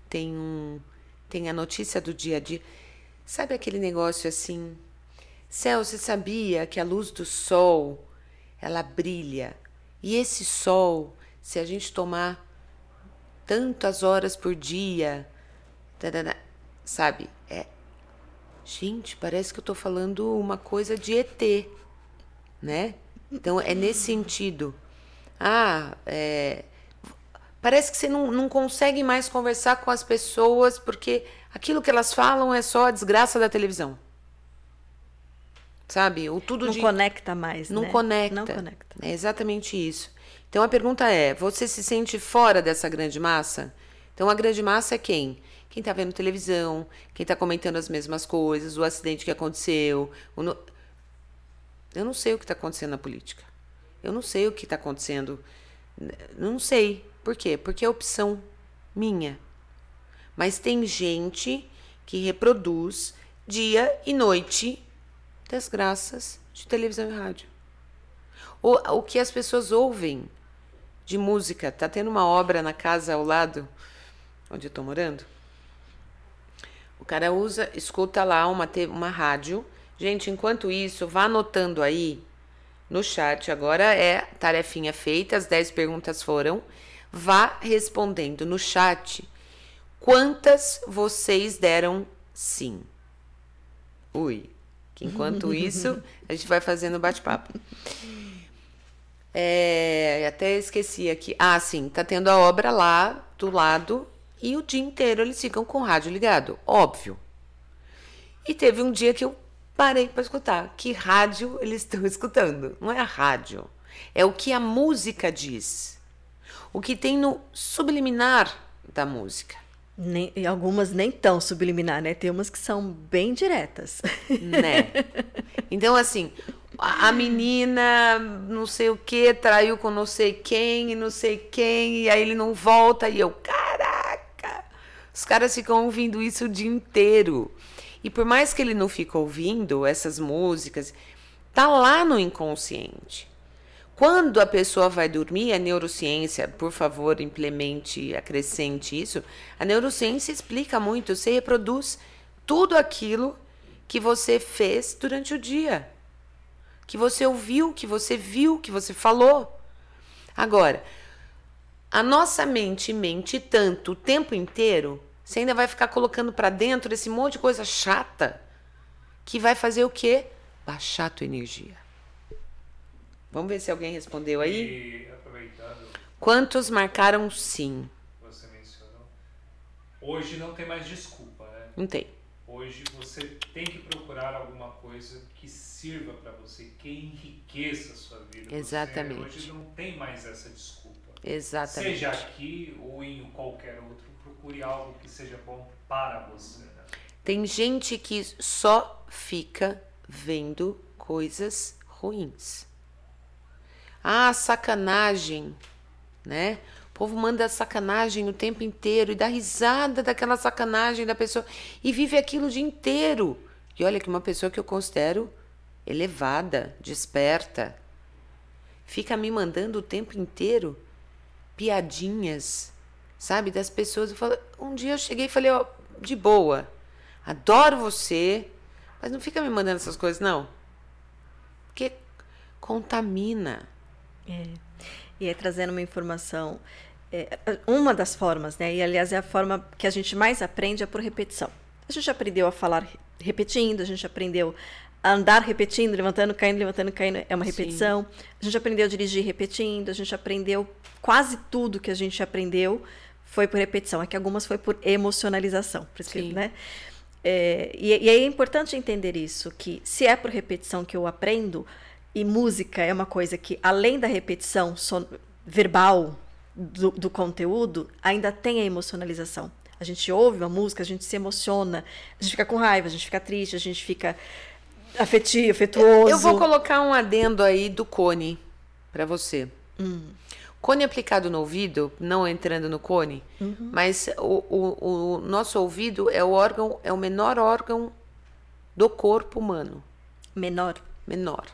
tem um. Tem a notícia do dia a dia. Sabe aquele negócio assim? Céu, você sabia que a luz do sol ela brilha. E esse sol, se a gente tomar tantas horas por dia, sabe? É, gente, parece que eu estou falando uma coisa de ET, né? Então é nesse sentido. Ah, é, parece que você não, não consegue mais conversar com as pessoas porque aquilo que elas falam é só a desgraça da televisão sabe? O tudo não de... conecta mais, não né? conecta. Não conecta. É exatamente isso. Então a pergunta é: você se sente fora dessa grande massa? Então a grande massa é quem? Quem está vendo televisão, quem está comentando as mesmas coisas, o acidente que aconteceu. No... Eu não sei o que está acontecendo na política. Eu não sei o que está acontecendo. Não sei. Por quê? Porque é opção minha. Mas tem gente que reproduz dia e noite desgraças de televisão e rádio. O, o que as pessoas ouvem de música. Tá tendo uma obra na casa ao lado, onde eu tô morando. O cara usa, escuta lá uma, uma rádio. Gente, enquanto isso, vá anotando aí no chat. Agora é tarefinha feita, as 10 perguntas foram. Vá respondendo no chat quantas vocês deram sim. Ui. Que enquanto isso, a gente vai fazendo bate-papo. É, até esqueci aqui. Ah, sim, tá tendo a obra lá do lado e o dia inteiro eles ficam com o rádio ligado, óbvio. E teve um dia que eu parei para escutar. Que rádio eles estão escutando? Não é a rádio, é o que a música diz. O que tem no subliminar da música. Nem, e algumas nem tão subliminar, né? Tem umas que são bem diretas. Né? Então, assim, a menina não sei o que traiu com não sei quem e não sei quem, e aí ele não volta, e eu, caraca! Os caras ficam ouvindo isso o dia inteiro. E por mais que ele não fique ouvindo essas músicas, tá lá no inconsciente. Quando a pessoa vai dormir, a neurociência, por favor, implemente, acrescente isso. A neurociência explica muito, você reproduz tudo aquilo que você fez durante o dia. Que você ouviu, que você viu, que você falou. Agora, a nossa mente mente tanto o tempo inteiro, você ainda vai ficar colocando para dentro esse monte de coisa chata que vai fazer o quê? Baixar a tua energia. Vamos ver se alguém respondeu aí. E aproveitando. Quantos marcaram sim? Você mencionou. Hoje não tem mais desculpa, né? Não tem. Hoje você tem que procurar alguma coisa que sirva para você, que enriqueça a sua vida. Exatamente. Você hoje não tem mais essa desculpa. Exatamente. Seja aqui ou em qualquer outro, procure algo que seja bom para você. Né? Tem gente que só fica vendo coisas ruins. Ah, sacanagem, né? Povo manda sacanagem o tempo inteiro e dá risada daquela sacanagem da pessoa e vive aquilo o dia inteiro. E olha que uma pessoa que eu considero elevada, desperta, fica me mandando o tempo inteiro piadinhas, sabe, das pessoas. Eu falo, um dia eu cheguei e falei, ó, de boa, adoro você, mas não fica me mandando essas coisas, não. Porque contamina. É. E aí, trazendo uma informação, é, uma das formas, né? E aliás, é a forma que a gente mais aprende é por repetição. A gente aprendeu a falar repetindo, a gente aprendeu a andar repetindo, levantando, caindo, levantando, caindo, é uma repetição. Sim. A gente aprendeu a dirigir repetindo, a gente aprendeu quase tudo que a gente aprendeu foi por repetição. É que algumas foi por emocionalização, por isso que, né? É, e, e é importante entender isso, que se é por repetição que eu aprendo, e música é uma coisa que, além da repetição son verbal do, do conteúdo, ainda tem a emocionalização. A gente ouve uma música, a gente se emociona, a gente fica com raiva, a gente fica triste, a gente fica afetivo, afetuoso. Eu vou colocar um adendo aí do Cone. para você. Cone aplicado no ouvido, não entrando no cone, mas o, o, o nosso ouvido é o órgão, é o menor órgão do corpo humano. Menor. Menor.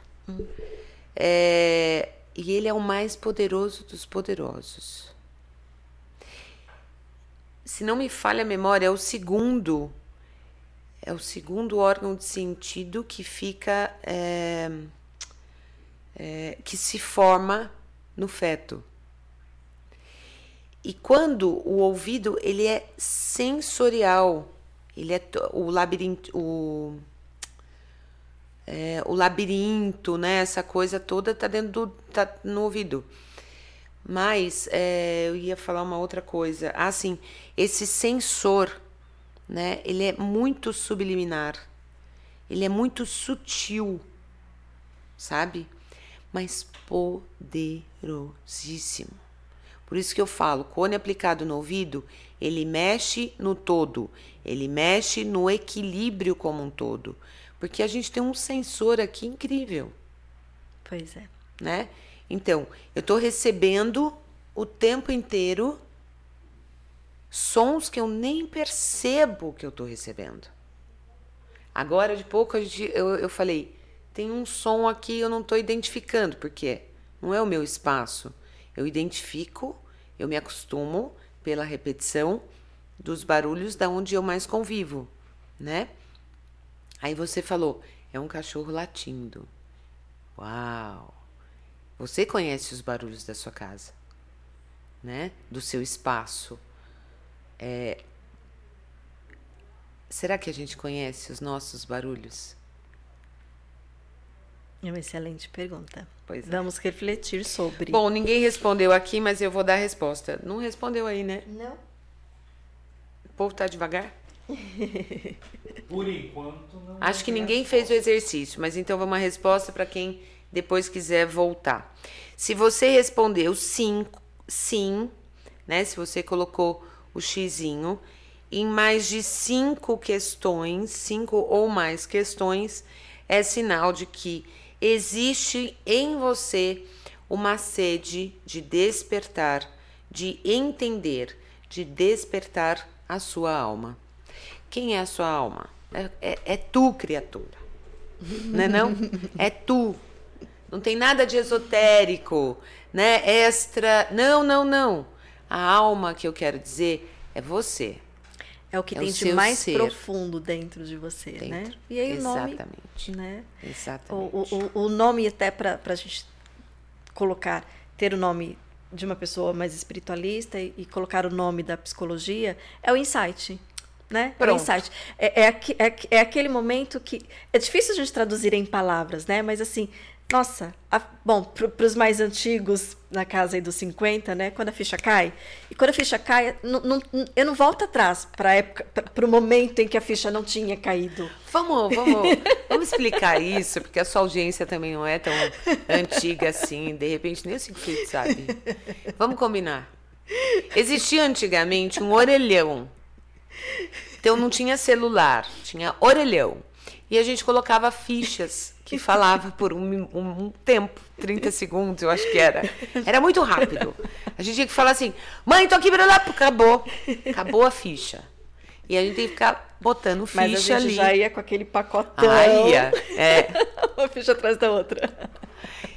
É, e ele é o mais poderoso dos poderosos. Se não me falha a memória, é o segundo. É o segundo órgão de sentido que fica. é, é, que se forma no feto. E quando o ouvido ele é sensorial, ele é o labirinto, o, é, o labirinto, né? Essa coisa toda tá dentro do, tá no ouvido. Mas é, eu ia falar uma outra coisa. Ah, sim, esse sensor, né? Ele é muito subliminar. Ele é muito sutil, sabe? Mas poderosíssimo. Por isso que eu falo, cone aplicado no ouvido, ele mexe no todo, ele mexe no equilíbrio como um todo. Porque a gente tem um sensor aqui incrível, Pois é. né? Então, eu estou recebendo o tempo inteiro sons que eu nem percebo que eu estou recebendo. Agora, de pouco, gente, eu, eu falei, tem um som aqui eu não estou identificando, porque não é o meu espaço. Eu identifico, eu me acostumo pela repetição dos barulhos da onde eu mais convivo, né? Aí você falou, é um cachorro latindo. Uau! Você conhece os barulhos da sua casa, né? Do seu espaço. É... Será que a gente conhece os nossos barulhos? É uma excelente pergunta. Pois é. Vamos refletir sobre. Bom, ninguém respondeu aqui, mas eu vou dar a resposta. Não respondeu aí, né? não. O povo tá devagar? Por enquanto, não. Acho que ninguém fez o exercício, mas então vamos uma resposta para quem depois quiser voltar. Se você respondeu sim, sim, né? Se você colocou o xizinho em mais de cinco questões, cinco ou mais questões, é sinal de que existe em você uma sede de despertar, de entender, de despertar a sua alma. Quem é a sua alma? É, é, é tu, criatura. Não é não? É tu. Não tem nada de esotérico, né? Extra. Não, não, não. A alma que eu quero dizer é você. É o que É tem o de mais ser. profundo dentro de você, né? Dentro. E aí o nome, Exatamente. né? Exatamente. o, o- o nome até para a gente colocar, ter o nome de uma pessoa mais espiritualista e, e colocar o nome da psicologia é o insight, né? É Pronto. insight. É, é, é, é aquele momento que é difícil a gente traduzir em palavras, né? Mas assim, nossa, a- bom, para os mais antigos na casa aí dos 50, né? Quando a ficha cai e quando a ficha cai, não- não- eu não volto atrás para época, para o momento em que a ficha não tinha caído. Vamos, vamos, vamos explicar isso, porque a sua audiência também não é tão antiga assim. De repente, nem o Siegfried sabe. Vamos combinar. Existia antigamente um orelhão. Então não tinha celular, tinha orelhão. E a gente colocava fichas que falava por um, um- um tempo, 30 segundos, eu acho que era. Era muito rápido. A gente tinha que falar assim: mãe, tô aqui, blá, acabou. Acabou a ficha. E a gente tem que ficar botando ficha Mas a gente ali. já ia com aquele pacotão. Ah, ia. É. uma ficha atrás da outra.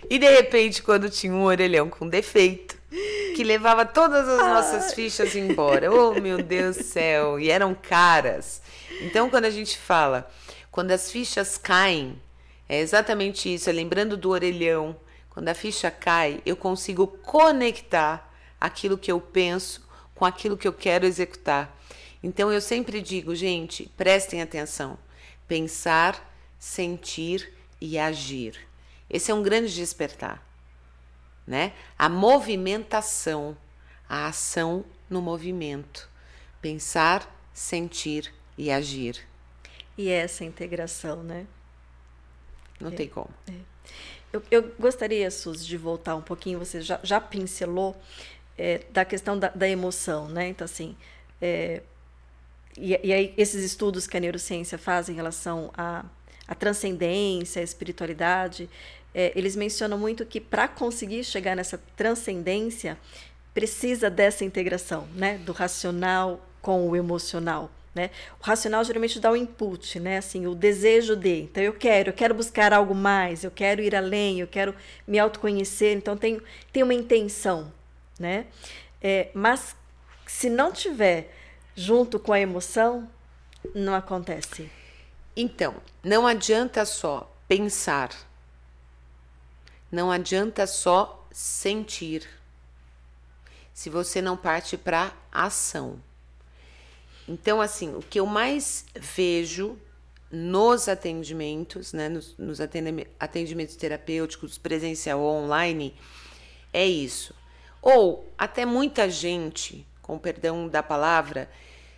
E de repente, quando tinha um orelhão com defeito, que levava todas as nossas fichas embora. Oh, meu Deus do céu! E eram caras. Então, quando a gente fala, quando as fichas caem, é exatamente isso. É lembrando do orelhão. Quando a ficha cai, eu consigo conectar aquilo que eu penso com aquilo que eu quero executar. Então, eu sempre digo, gente, prestem atenção. Pensar, sentir e agir. Esse é um grande despertar né? A movimentação, a ação no movimento, pensar, sentir e agir. E essa integração, né? Não tem como. Eu, eu gostaria, Sus, de voltar um pouquinho. Você já, já pincelou é, da questão da, da emoção, né? Então, assim, é, e, e aí esses estudos que a neurociência faz em relação à, à transcendência, à espiritualidade, é, eles mencionam muito que para conseguir chegar nessa transcendência, precisa dessa integração, né? Do racional com o emocional. Né? O racional geralmente dá o input, né? Assim, o desejo de. Então eu quero, eu quero buscar algo mais, eu quero ir além, eu quero me autoconhecer. Então tem, tem uma intenção, né? É, mas se não tiver junto com a emoção, não acontece. Então, não adianta só pensar. Não adianta só sentir. Se você não parte para ação. Então, assim, o que eu mais vejo nos atendimentos, né, nos, nos atendimentos terapêuticos presencial ou online, é isso. Ou até muita gente, com perdão da palavra,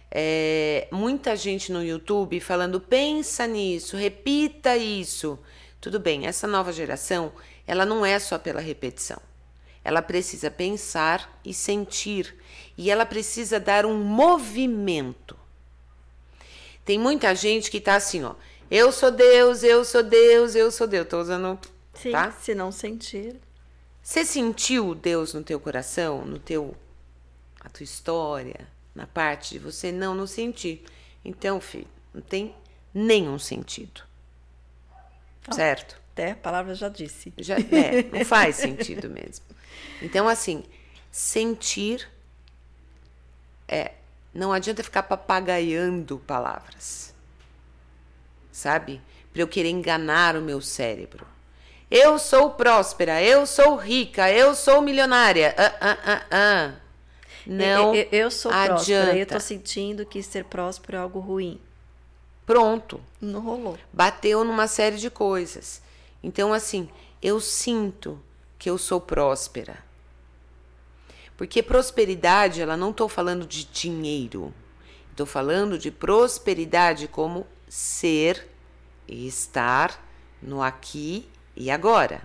é, muita gente no YouTube falando: pensa nisso, repita isso. Tudo bem, essa nova geração, ela não é só pela repetição. Ela precisa pensar e sentir e ela precisa dar um movimento. Tem muita gente que está assim, ó. Eu sou Deus, eu sou Deus, eu sou Deus. Estou usando. Sim, tá? se não sentir. Você sentiu Deus no teu coração, no teu, a tua história, na parte de você? Não, não senti. Então, filho, não tem nenhum sentido. Oh, certo? Até a palavra já disse. Já, é, não faz sentido mesmo. Então, assim, sentir é. Não adianta ficar papagaiando palavras. Sabe? Para eu querer enganar o meu cérebro. Eu sou próspera, eu sou rica, eu sou milionária. Ah, ah, ah, ah. Não. Eu, eu sou adianta. próspera, eu tô sentindo que ser próspero é algo ruim. Pronto. Não rolou. Bateu numa série de coisas. Então, assim, eu sinto que eu sou próspera. Porque prosperidade, ela não estou falando de dinheiro. Estou falando de prosperidade como ser e estar no aqui e agora.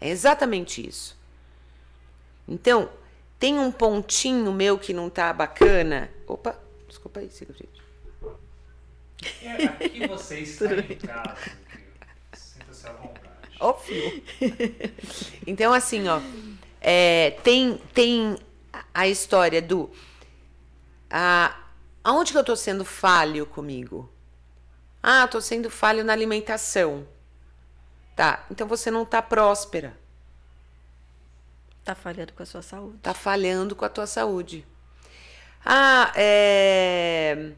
É exatamente isso. Então, tem um pontinho meu que não tá bacana. Opa, desculpa aí, Sigrid. É, aqui você está em casa. Sinta-se à vontade. Ó, fio. Então, assim, ó. É, tem, tem a história do. A, aonde que eu estou sendo falho comigo? Ah, estou sendo falho na alimentação. Tá, então você não está próspera. Está falhando com a sua saúde. Está falhando com a tua saúde. Ah, é...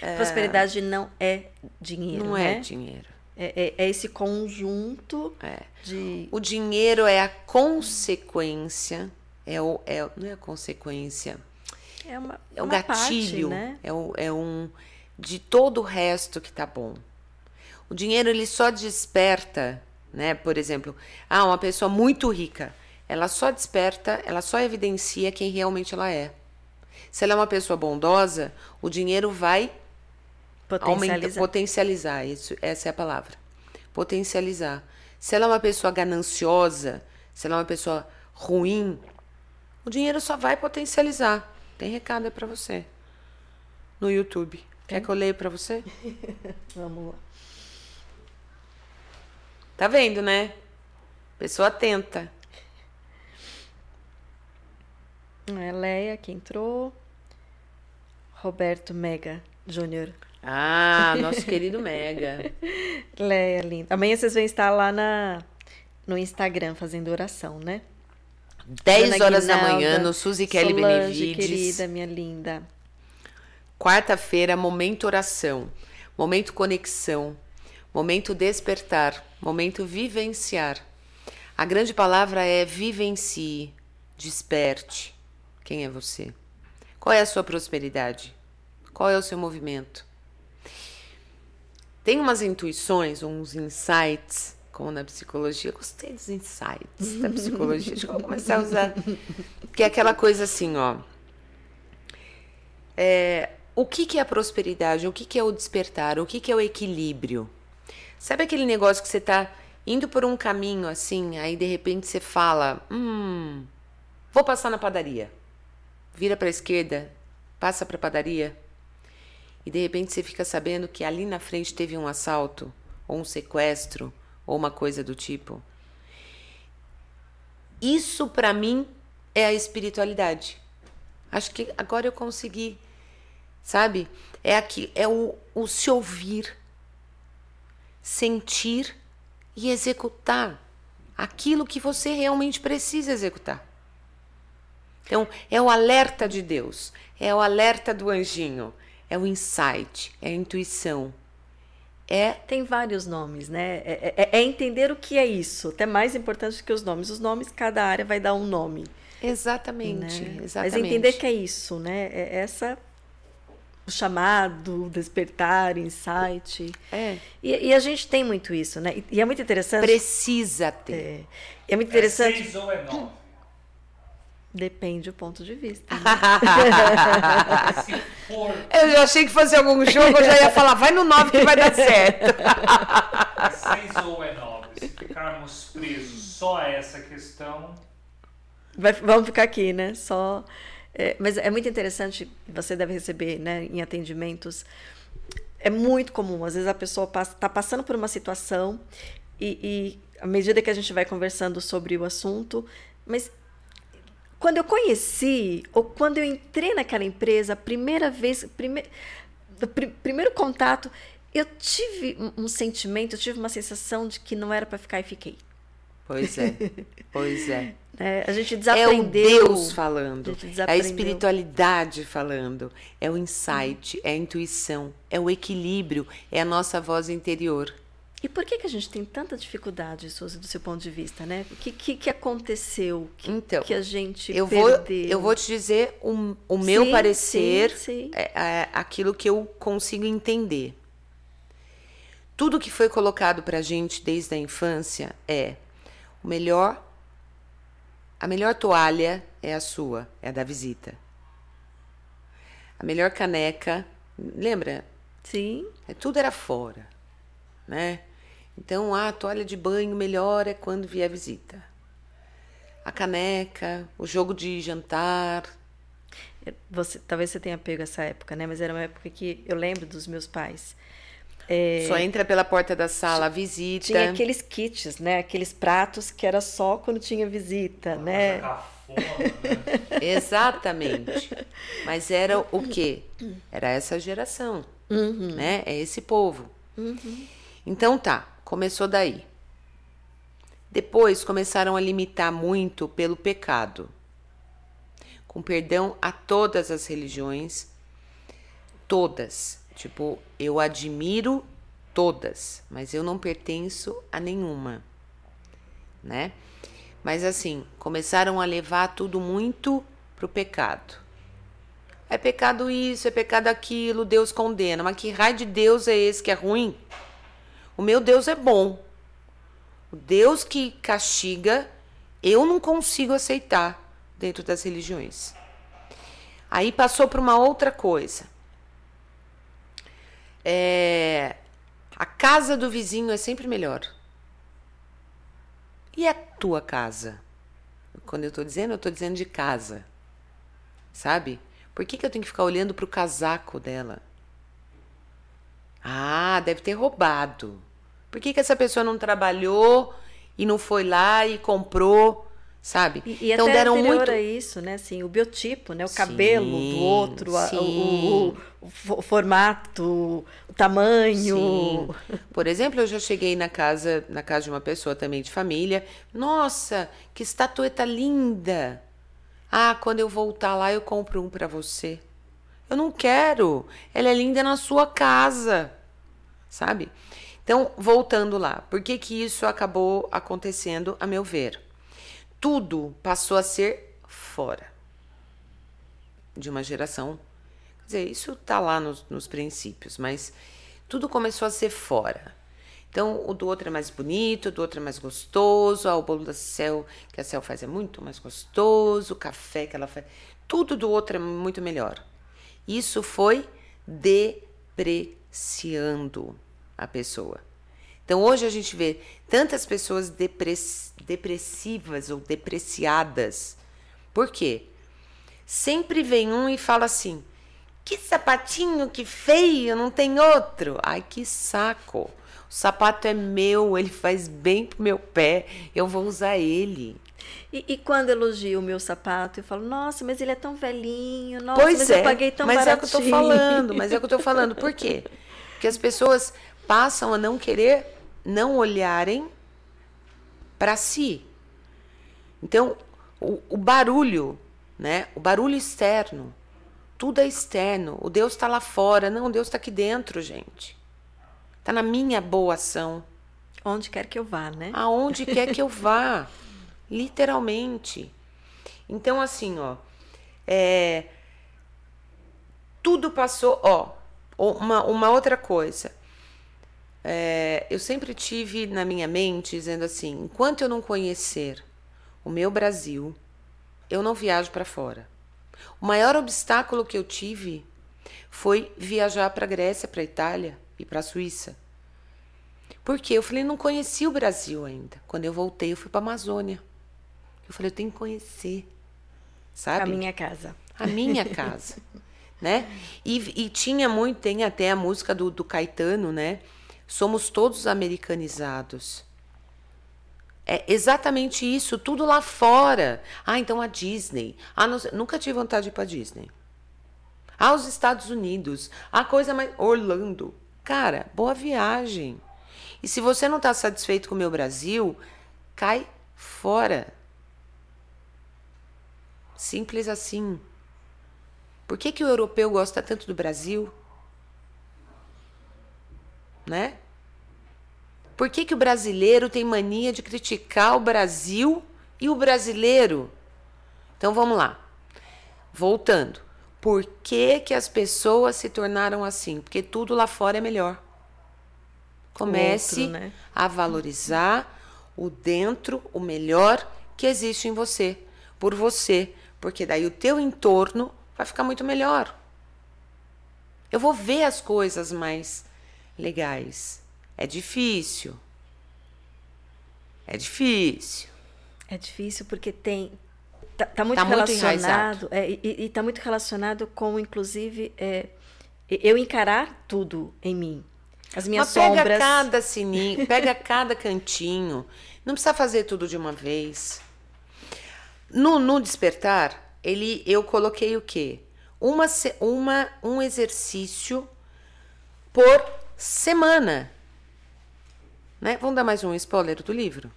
é... Prosperidade não é dinheiro. Não né? é dinheiro. É, é, é esse conjunto é. de. O dinheiro é a consequência. É o, é, não é a consequência. É, uma, é o uma gatilho. Parte, né? é, o, é um. De todo o resto que tá bom. O dinheiro ele só desperta, né? Por exemplo, ah, uma pessoa muito rica, ela só desperta, ela só evidencia quem realmente ela é. Se ela é uma pessoa bondosa, o dinheiro vai Potencializar. Aumenta, potencializar, isso, essa é a palavra. Potencializar. Se ela é uma pessoa gananciosa, se ela é uma pessoa ruim, o dinheiro só vai potencializar. Tem recado aí para você. No YouTube. Quer que eu leia para você? Vamos lá. Tá vendo, né? Pessoa atenta. É Leia que entrou. Roberto Mega Júnior. Ah, nosso querido Mega. Leia, linda. Amanhã vocês vão estar lá na, no Instagram fazendo oração, né? 10 Dona horas Guinalda, da manhã no Suzy Kelly Benevides. querida, minha linda. Quarta-feira, momento oração, momento conexão, momento despertar, momento vivenciar. A grande palavra é vivencie, desperte. Quem é você? Qual é a sua prosperidade? Qual é o seu movimento? Tem umas intuições, uns insights, como na psicologia. Eu gostei dos insights da psicologia. Acho que eu vou começar a usar. Que é aquela coisa assim, ó. É, o que, que é a prosperidade? O que, que é o despertar? O que, que é o equilíbrio? Sabe aquele negócio que você está indo por um caminho assim, aí de repente você fala: Hum, vou passar na padaria. Vira para a esquerda, passa para a padaria, e de repente você fica sabendo que ali na frente teve um assalto, ou um sequestro, ou uma coisa do tipo. Isso para mim é a espiritualidade. Acho que agora eu consegui, sabe? É aqui, é o, o se ouvir, sentir e executar aquilo que você realmente precisa executar. Então, é o alerta de Deus, é o alerta do anjinho, é o insight, é a intuição. É Tem vários nomes, né? É, é, é entender o que é isso, até mais importante do que os nomes. Os nomes, cada área vai dar um nome. exatamente, né? exatamente. Mas entender que é isso, né? É essa o chamado, despertar, insight. É. E, e a gente tem muito isso, né? E, e é muito interessante. precisa ter. É, é muito É interessante. seis ou é nove? Depende do ponto de vista. né? Se for Eu já achei que fosse algum jogo, eu já ia falar, vai no 9 que vai dar certo. é seis ou é nove, se ficarmos presos só a essa questão, Vai- vamos ficar aqui, né? Só. é, mas é muito interessante, você deve receber né, em atendimentos. É muito comum, às vezes a pessoa está passando por uma situação e, e à medida que a gente vai conversando sobre o assunto, mas quando eu conheci, ou quando eu entrei naquela empresa, a primeira vez, prime, pri- primeiro contato, eu tive um, sentimento, eu tive uma sensação de que não era para ficar e fiquei. Pois é, pois é. né? A gente É o desaprendeu. Deus falando, A é a desaprendeu. espiritualidade falando, é o insight, é a intuição, é o equilíbrio, é a nossa voz interior. E por que, que a gente tem tanta dificuldade, Suzy, do seu ponto de vista, né? O que, que, que aconteceu que, Então, que a gente Eu vou, perdeu? eu vou te dizer o, o meu Sim, parecer, sim, sim. É, é aquilo que eu consigo entender. Tudo que foi colocado pra gente desde a infância é o melhor, a melhor toalha é a sua, é a da visita. A melhor caneca, lembra? Sim, É, tudo era fora, né? Então, a toalha de banho melhor é quando vier visita. A caneca, o jogo de jantar. você, talvez você tenha pego essa época, né? Mas era uma época que eu lembro dos meus pais. É, Só entra pela porta da sala a visita. tinha aqueles kits, né? Aqueles pratos que era só quando tinha visita, né? cafona, né? Exatamente. Mas era o quê? Era essa geração, né? É esse povo. Então tá, começou daí. Depois começaram a limitar muito pelo pecado. Com perdão a todas as religiões, todas. Tipo, eu admiro todas, mas eu não pertenço a nenhuma, né? Mas assim, começaram a levar tudo muito pro pecado. É pecado isso, é pecado aquilo, Deus condena. Mas que raio de Deus é esse que é ruim? O meu Deus é bom. O Deus que castiga, eu não consigo aceitar dentro das religiões. Aí passou para uma outra coisa. É, a casa do vizinho é sempre melhor. E a tua casa? Quando eu estou dizendo, eu estou dizendo de casa. Sabe? Por que, que eu tenho que ficar olhando para o casaco dela? Ah, deve ter roubado. Por que, que essa pessoa não trabalhou e não foi lá e comprou? Sabe? E, e então até deram muito. a isso, né? Assim, o biotipo, né? O Sim, cabelo do outro, a- o, o- o fo- formato, o tamanho. Sim. Por exemplo, eu já cheguei na casa, na casa de uma pessoa também de família. Nossa, que estatueta linda! Ah, quando eu voltar lá eu compro um para você. Eu não quero. Ela é linda na sua casa. Sabe? Então, voltando lá, por que que isso acabou acontecendo, a meu ver? Tudo passou a ser fora de uma geração. Quer dizer, isso tá lá nos, nos princípios, mas tudo começou a ser fora. Então, o do outro é mais bonito, o do outro é mais gostoso, ah, o bolo da Cel, que a Cel faz é muito mais gostoso, o café que ela faz, tudo do outro é muito melhor. Isso foi depreciando a pessoa. Então, hoje a gente vê tantas pessoas depress- depressivas ou depreciadas. Por quê? Sempre vem um e fala assim: que sapatinho que feio, não tem outro. Ai, que saco. O sapato é meu, ele faz bem pro meu pé, eu vou usar ele. E, e quando elogio o meu sapato, eu falo, nossa, mas ele é tão velhinho, nossa, pois mas é, eu paguei tão mas baratinho. é o que eu tô falando, mas é o que eu tô falando. Por quê? Porque as pessoas passam a não querer, não olharem para si. Então, o, o barulho, né? O barulho externo, tudo é externo. O Deus está lá fora. Não, Deus está aqui dentro, gente. Está na minha boa ação. Onde quer que eu vá, né? Aonde quer que eu vá. Literalmente. Então, assim, ó. É, tudo passou. Ó, uma, uma outra coisa. É, eu sempre tive na minha mente dizendo assim: enquanto eu não conhecer o meu Brasil, eu não viajo para fora. O maior obstáculo que eu tive foi viajar para a Grécia, para a Itália e para a Suíça. Porque eu falei, não conheci o Brasil ainda. Quando eu voltei, eu fui para a Amazônia. Eu falei, eu tenho que conhecer. Sabe? A minha casa. A minha casa. né? E, e, tinha muito, tem até a música do, do Caetano, né? Somos todos americanizados. É exatamente isso, tudo lá fora. Ah, então a Disney. Ah, não, nunca tive vontade de ir para Disney. Ah, os Estados Unidos. A coisa mais. Orlando. Cara, boa viagem. E se você não está satisfeito com o meu Brasil, cai fora. Simples assim. Por que, que o europeu gosta tanto do Brasil? Né? Por que, que o brasileiro tem mania de criticar o Brasil e o brasileiro? Então vamos lá. Voltando. Por que, que as pessoas se tornaram assim? Porque tudo lá fora é melhor. Comece Outro, né? a valorizar o dentro, o melhor que existe em você, por você, porque daí o teu entorno vai ficar muito melhor. Eu vou ver as coisas mais legais. É difícil. É difícil. É difícil porque tem. Tá, tá muito Tá muito relacionado. é, e, e tá muito relacionado com, inclusive, é, eu encarar tudo em mim. As minhas Mas pega sombras. cada sininho, pega cada cantinho. Não precisa fazer tudo de uma vez. No, no despertar, ele, eu coloquei o quê? Uma, uma, um exercício por semana. Né? Vamos dar mais um spoiler do livro?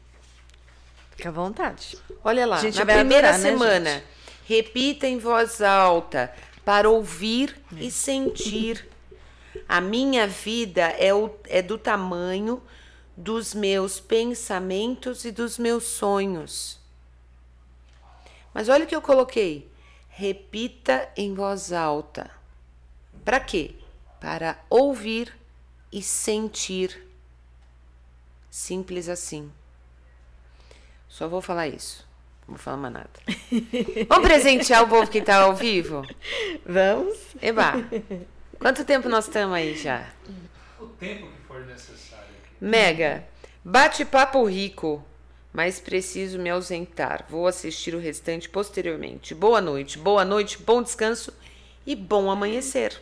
Fica à vontade. Olha lá, na primeira adorar, né, semana, gente? repita em voz alta para ouvir e sentir. A minha vida é, o, é do tamanho dos meus pensamentos e dos meus sonhos. Mas olha o que eu coloquei. Repita em voz alta. Para quê? Para ouvir e sentir. Simples assim. Só vou falar isso. Não vou falar mais nada. Vamos presentear o povo que tá ao vivo? Vamos? Eba! Quanto tempo nós estamos aí já? O tempo que for necessário. Mega, bate-papo rico, mas preciso me ausentar. Vou assistir o restante posteriormente. Boa noite, boa noite, bom descanso e bom amanhecer.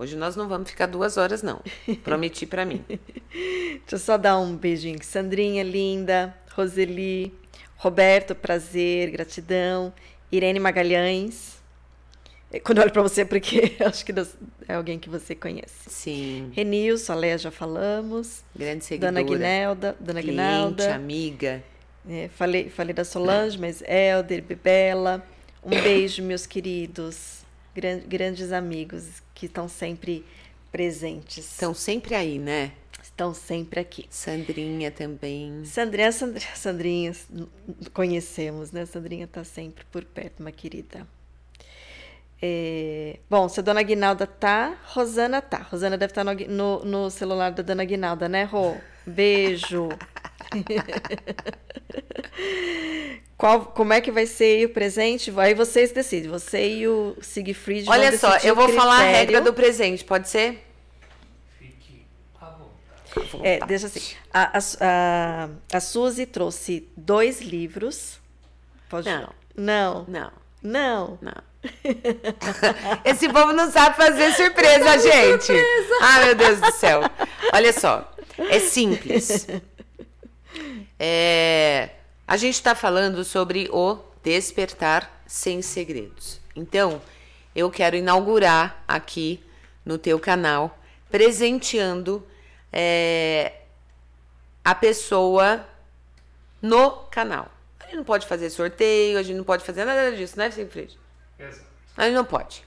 Hoje nós não vamos ficar duas horas, não. Prometi pra mim. Deixa eu só dar um beijinho. Sandrinha, linda. Roseli. Roberto, prazer, gratidão. Irene Magalhães. É, Quando eu olho pra você, é porque acho que é alguém que você conhece. Sim, Renilson, a Leia já falamos. grande seguidora. Dona Guinelda. Dona cliente, Guinalda. amiga. É, falei, falei da Solange, mas Helder, Bebela. Um beijo, meus queridos. Gran- grandes amigos que estão sempre presentes. Estão sempre aí, né? Estão sempre aqui. Sandrinha também. Sandrinha, Sandrinha, Sandrinha, conhecemos, né? Sandrinha está sempre por perto, uma querida. É, bom, se a dona Guinalda tá, Rosana tá. Rosana deve estar no, gui- no, no celular da dona Guinalda, né, Rô? Beijo. Qual, como é que vai ser o presente? Aí vocês decidem. Você e o Siegfried vão Olha só, eu vou falar a regra do presente, pode ser? Fique à vontade. É, deixa assim. A, a, a, a Suzy trouxe dois livros. Pode Não. Não. Não, Não. não. Esse povo não sabe fazer surpresa, gente. Ah, meu Deus do céu. Olha só. É simples. É, a gente está falando sobre o despertar sem segredos. Então, eu quero inaugurar aqui no teu canal, presenteando é, a pessoa no canal. A gente não pode fazer sorteio, a gente não pode fazer nada disso, né, Siegfried? Exato. A gente não pode.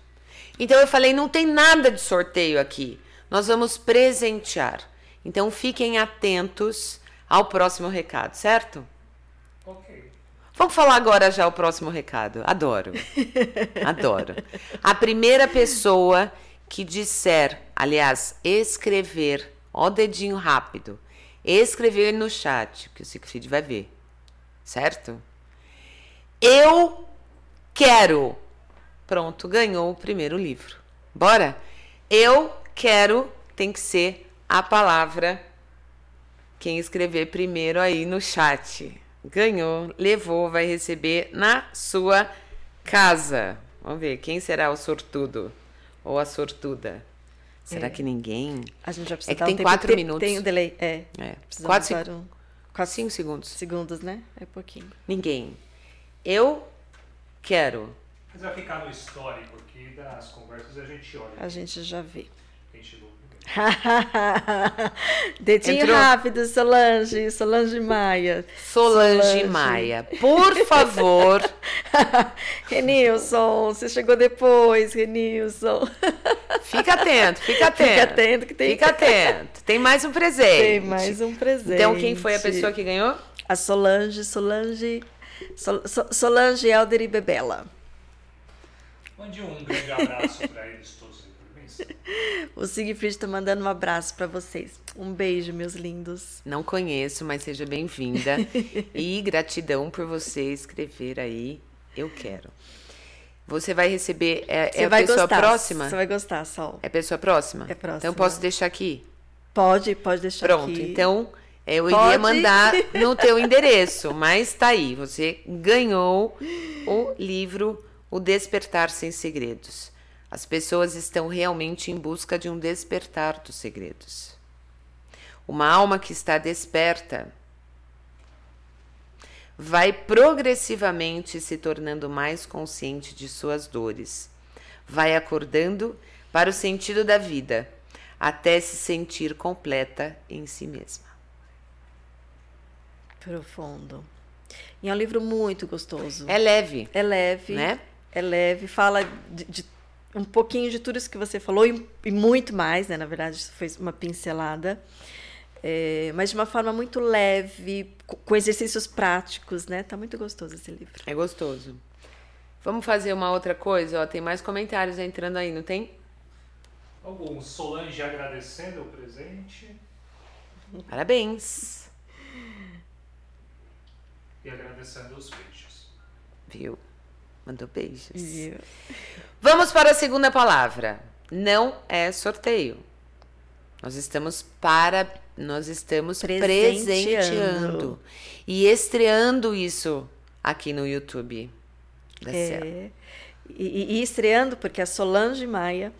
Então eu falei, não tem nada de sorteio aqui. Nós vamos presentear. Então fiquem atentos ao próximo recado, certo? Ok. Vamos falar agora já o próximo recado. Adoro. Adoro. A primeira pessoa que disser, aliás, escrever, ó dedinho rápido, escrever no chat, que o Siegfried vai ver, certo? Eu quero. Pronto, ganhou o primeiro livro. Bora? Eu quero tem que ser a palavra quem escrever primeiro aí no chat. Ganhou, levou, vai receber na sua casa. Vamos ver, quem será o sortudo ou a sortuda? Será É. que ninguém? A gente já precisa É que dar tem um tempo. quatro Tem- minutos. Tem o delay. É. É, Precisamos quatro, seg- um, quatro, cinco segundos. segundos, né? É pouquinho. Ninguém. Eu quero. Mas vai ficar no histórico aqui das conversas e a gente olha. A gente já vê. Quem chegou primeiro. Dedinho Entrou? rápido, Solange, Solange Maia. Solange, Solange. Maia. Por favor. Renilson, você chegou depois, Renilson. Fica atento, fica atento. Fica atento que tem- Fica atento. Tem mais um presente. Tem mais um presente. Então, quem foi a pessoa que ganhou? A Solange, Solange, Sol- So- Solange Helder e Bebela. Mande um grande abraço para eles todos. O Siegfried tá mandando um abraço para vocês. Um beijo, meus lindos. Não conheço, mas seja bem-vinda. e gratidão por você escrever aí. Eu quero. Você vai receber. É, Você é a vai pessoa gostar. próxima? Você vai gostar, Sol. É a pessoa próxima? É próxima. Então posso deixar aqui? Pode, pode deixar Pronto, aqui. então é, eu Pode. iria mandar no teu endereço, mas tá aí, você ganhou o livro O Despertar Sem Segredos. As pessoas estão realmente em busca de um despertar dos segredos. Uma alma que está desperta vai progressivamente se tornando mais consciente de suas dores. Vai acordando para o sentido da vida, até se sentir completa em si mesma. Profundo. E é um livro muito gostoso. É leve, É leve, né? É leve, fala de, de um pouquinho de tudo isso que você falou e, e muito mais, né? Na verdade, isso foi uma pincelada. É, mas de uma forma muito leve, co- com exercícios práticos, né? Tá muito gostoso esse livro. É gostoso. Vamos fazer uma outra coisa? Ó, tem mais comentários entrando aí, não tem? Alguns. Solange agradecendo o presente Parabéns. e agradecendo os beijos. Viu? Mandou beijos. Vamos para a segunda palavra. Não é sorteio. Nós estamos para nós estamos Presenteando. presenteando e estreando isso aqui no YouTube da. É, e, e estreando, porque a Solange Maia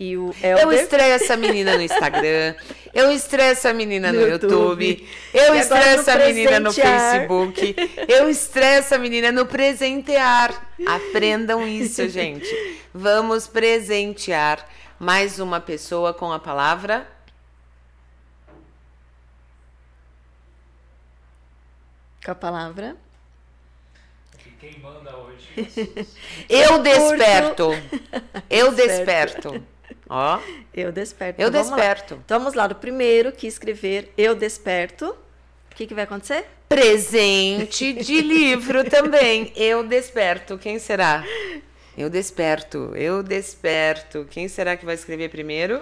o Eu estreio essa menina no Instagram, eu estreio essa menina no, No YouTube, YouTube. eu estreio essa menina no. Facebook, eu estreio essa menina no presentear. Aprendam isso, gente. Vamos presentear mais uma pessoa com a palavra. Com a palavra. Quem manda hoje. Eu desperto. Eu Desperto. Desperto. Ó, Eu desperto. eu Então, vamos lá. desperto. Então vamos lá, do primeiro que escrever Eu Desperto. O que, que vai acontecer? Presente de livro também. Eu desperto. Quem será? Eu desperto. Eu desperto. Quem será que vai escrever primeiro?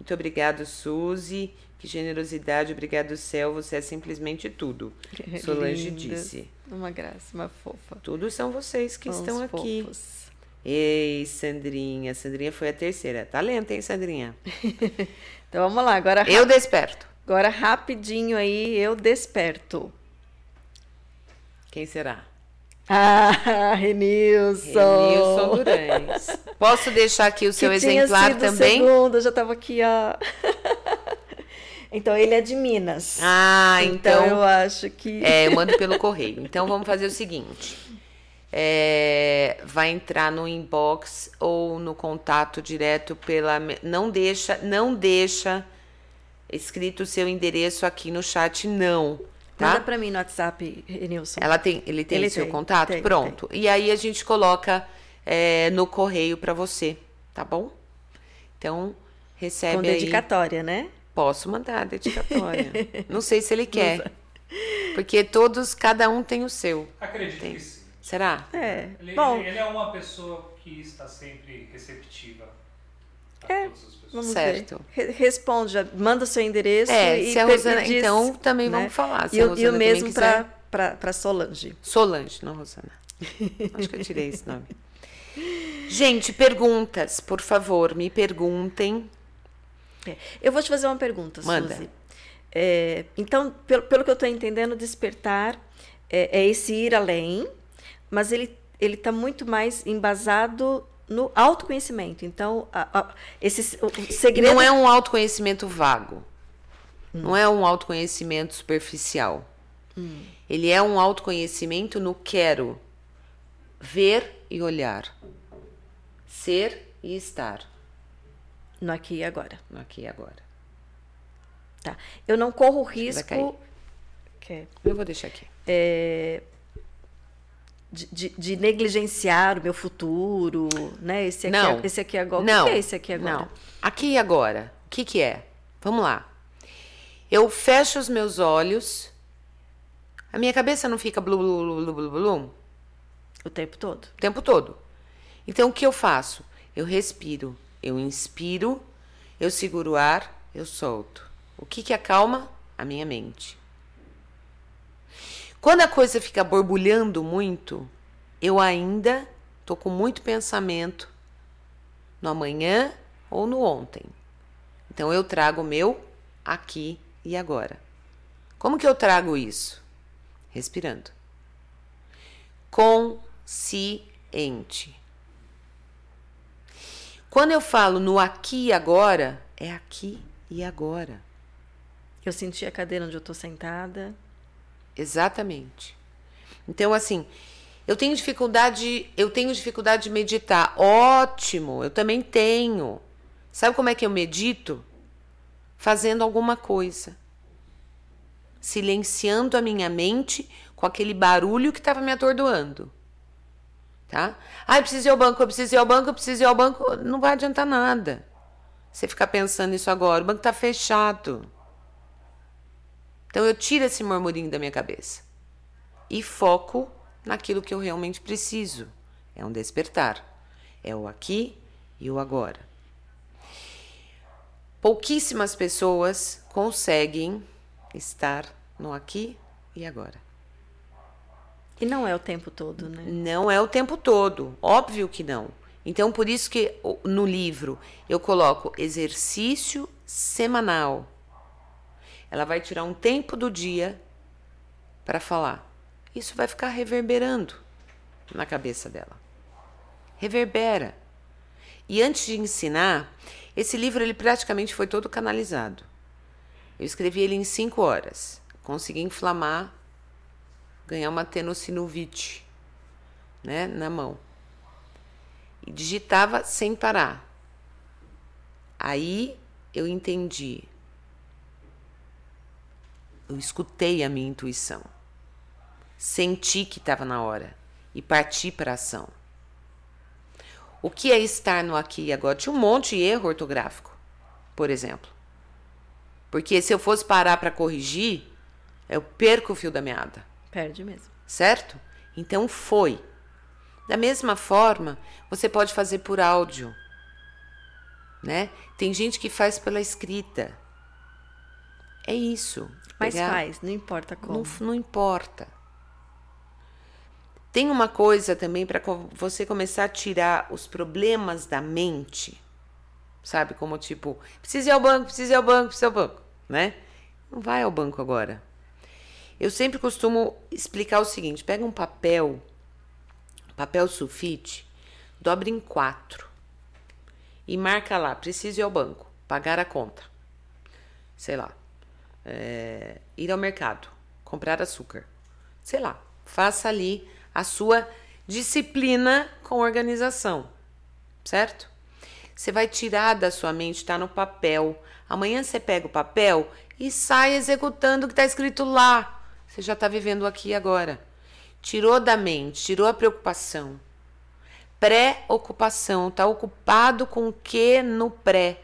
Muito obrigado, Suzy. Que generosidade. Obrigado, céu. Você é simplesmente tudo. Solange disse. Uma graça, uma fofa. Tudo são vocês que Uns estão aqui. Ei, Sandrinha. Sandrinha foi a terceira. Talento, hein, Sandrinha? Então vamos lá, agora, Eu desperto. agora rapidinho aí, eu desperto. Quem será? Ah, Renilson. Renilson Durães. Posso deixar aqui o seu que tinha exemplar sido também? segundo, eu já estava aqui, ó. Então ele é de Minas. Ah, então, então eu acho que. É, eu mando pelo correio. Então vamos fazer o seguinte. É, vai entrar no inbox ou no contato direto pela. Não deixa, não deixa escrito o seu endereço aqui no chat, não. Tá? Manda para mim no WhatsApp, Nilson. Ela tem, ele tem Ele seu tem, contato? tem, Pronto. E aí a gente coloca é, no correio para você, tá bom? Então, recebe Com aí. dedicatória, né? Posso mandar a dedicatória. Não sei se ele quer. Porque todos, cada um tem o seu. Acredito Tem. que sim. Será? É. Ele, Bom, ele- ele é uma pessoa que está sempre receptiva a É, todas as pessoas. vamos certo. ver. Re- Responde, já manda o seu endereço É, e se a per- Rosana. diz, então também né? vamos falar. Se E, e o mesmo para Solange. Solange, não Rosana. Acho que eu tirei esse nome. Gente, perguntas, por favor, me perguntem. É. Eu vou te fazer uma pergunta, Manda. Suzy. É, então, pelo, pelo que eu estou entendendo, despertar é, é esse ir além, mas ele ele está muito mais embasado no autoconhecimento. Então, a- a- esse o, segredo não é um autoconhecimento vago. Não é um autoconhecimento superficial. Ele é um autoconhecimento no quero ver e olhar. Ser e estar no aqui e agora. no aqui e agora. Tá. Eu não corro que vai cair. risco que- Eu vou deixar aqui. é, de, de- de negligenciar o meu futuro, né? Esse aqui, Não. é- esse aqui agora. Não. O que é esse aqui agora? Não. Aqui e agora. O que, que é? Vamos lá. Eu fecho os meus olhos. A minha cabeça não fica blu blu blu blu blu blu O tempo todo. o tempo todo. Então o que eu faço? Eu respiro. Eu inspiro, eu seguro o ar, eu solto. O que que acalma? A minha mente. Quando a coisa fica borbulhando muito, eu ainda tô com muito pensamento no amanhã ou no ontem. Então eu trago o meu aqui e agora. Como que eu trago isso? Respirando. Consciente. Quando eu falo no aqui e agora, é aqui e agora. Eu senti a cadeira onde eu estou sentada. Exatamente. Então, assim, eu tenho dificuldade, eu tenho dificuldade de meditar. Ótimo, eu também tenho. Sabe como é que eu medito? Fazendo alguma coisa. Silenciando a minha mente com aquele barulho que estava me atordoando. Tá? Ah, eu preciso ir ao banco, eu preciso ir ao banco, eu preciso ir ao banco. Não vai adiantar nada. Você ficar pensando nisso agora. O banco está fechado. Então eu tiro esse murmurinho da minha cabeça e foco naquilo que eu realmente preciso. É um despertar. É o aqui e o agora. Pouquíssimas pessoas conseguem estar no aqui e agora. E não é o tempo todo, né? Não é o tempo todo, óbvio que não. Então, por isso que no livro eu coloco exercício semanal. Ela vai tirar um tempo do dia para falar. Isso vai ficar reverberando na cabeça dela. Reverbera. E antes de ensinar, esse livro ele praticamente foi todo canalizado. Eu escrevi ele em cinco horas. Consegui inflamar, ganhar uma tenossinovite né, na mão. E digitava sem parar. Aí eu entendi. Eu escutei a minha intuição. Senti que estava na hora e parti para a ação. O que é estar no aqui e agora? Tinha um monte de erro ortográfico, por exemplo. Porque se eu fosse parar para corrigir, eu perco o fio da meada Perde mesmo. certo? Então foi. Da mesma forma, você pode fazer por áudio, né? Tem gente que faz pela escrita. É isso. Mas Pegar- faz, não importa como. Não, não importa. Tem uma coisa também para você começar a tirar os problemas da mente. Sabe? Como tipo, precisa ir ao banco, precisa ir ao banco, precisa ir ao banco, né? Não vai ao banco agora. Eu sempre costumo explicar o seguinte: pega um papel, papel sulfite, dobra em quatro e marca lá, preciso ir ao banco, pagar a conta. Sei lá, é, ir ao mercado, comprar açúcar. Sei lá, faça ali a sua disciplina com organização, certo? Você vai tirar da sua mente, está no papel. Amanhã você pega o papel e sai executando o que está escrito lá. Você já está vivendo aqui agora. Tirou da mente, tirou a preocupação. Pré-ocupação, está ocupado com o que no pré?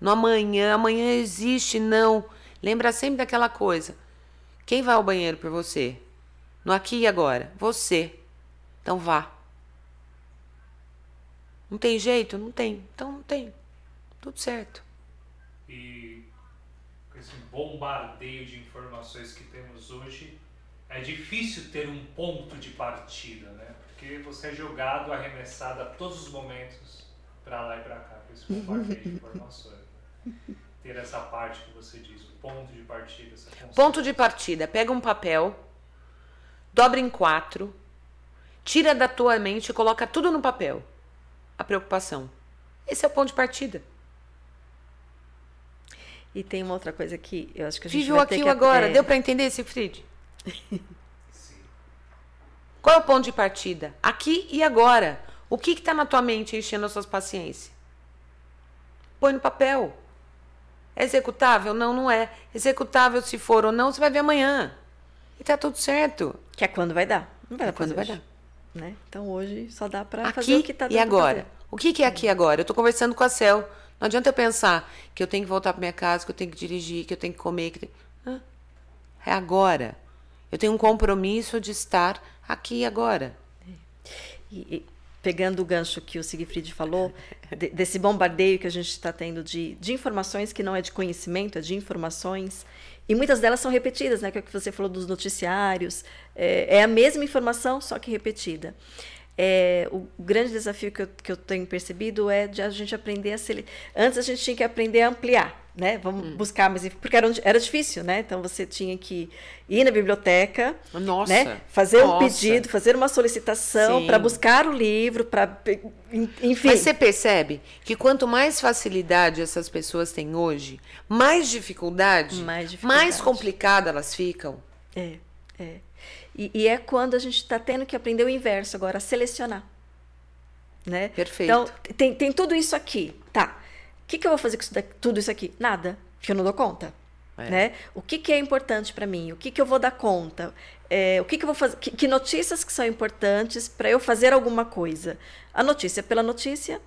No amanhã, amanhã existe, não. Lembra sempre daquela coisa. Quem vai ao banheiro por você? No aqui e agora? Você. Então vá. Não tem jeito? Não tem. Então não tem. Tudo certo. E com esse bombardeio de informações que temos hoje, é difícil ter um ponto de partida, né? Porque você é jogado, arremessado a todos os momentos para lá e para cá com esse bombardeio de informações. Ter essa parte que você diz, o ponto de partida. Essa ponto de partida. Pega um papel, dobra em quatro, tira da tua mente e coloca tudo no papel a preocupação. Esse é o ponto de partida. E tem uma outra coisa que eu acho que a gente Viveu vai aqui ter que... agora. É... Deu para entender, Siegfried? Qual é o ponto de partida? Aqui e agora. O que está na tua mente enchendo as suas paciências? Põe no papel. É executável? Não, não é. Executável se for ou não, você vai ver amanhã. E tá tudo certo. Que é quando vai dar. Não vai dar é quando vai dar. Né? Então hoje só dá para fazer o que está dando e agora. O que, que é aqui agora? Eu estou conversando com a Cel. Não adianta eu pensar que eu tenho que voltar para minha casa, que eu tenho que dirigir, que eu tenho que comer. Que É agora. Eu tenho um compromisso de estar aqui agora. E, e, pegando o gancho que o Siegfried falou, de, desse bombardeio que a gente está tendo de, de informações que não é de conhecimento, é de informações. E muitas delas são repetidas, né? Que é o que você falou dos noticiários. É, é a mesma informação, só que repetida. É, o grande desafio que eu, que eu tenho percebido é de a gente aprender a ser. Antes a gente tinha que aprender a ampliar né? Vamos hum. buscar mais porque era, era difícil, né? Então você tinha que ir na biblioteca, Nossa. né? Fazer Nossa. um pedido, fazer uma solicitação para buscar o livro, para enfim. Mas você percebe que quanto mais facilidade essas pessoas têm hoje, mais dificuldade, mais, dificuldade. mais complicada elas ficam. É, é. E, e é quando a gente está tendo que aprender o inverso agora, selecionar. Né? Perfeito. Então, tem, tem tudo isso aqui. Tá que, que eu vou fazer com isso daqui, tudo isso aqui? Nada, porque eu não dou conta. É. Né? O que, que é importante para mim? O que, que eu vou dar conta? É, o que, que eu vou fazer? Que, que notícias que são importantes para eu fazer alguma coisa? A notícia pela notícia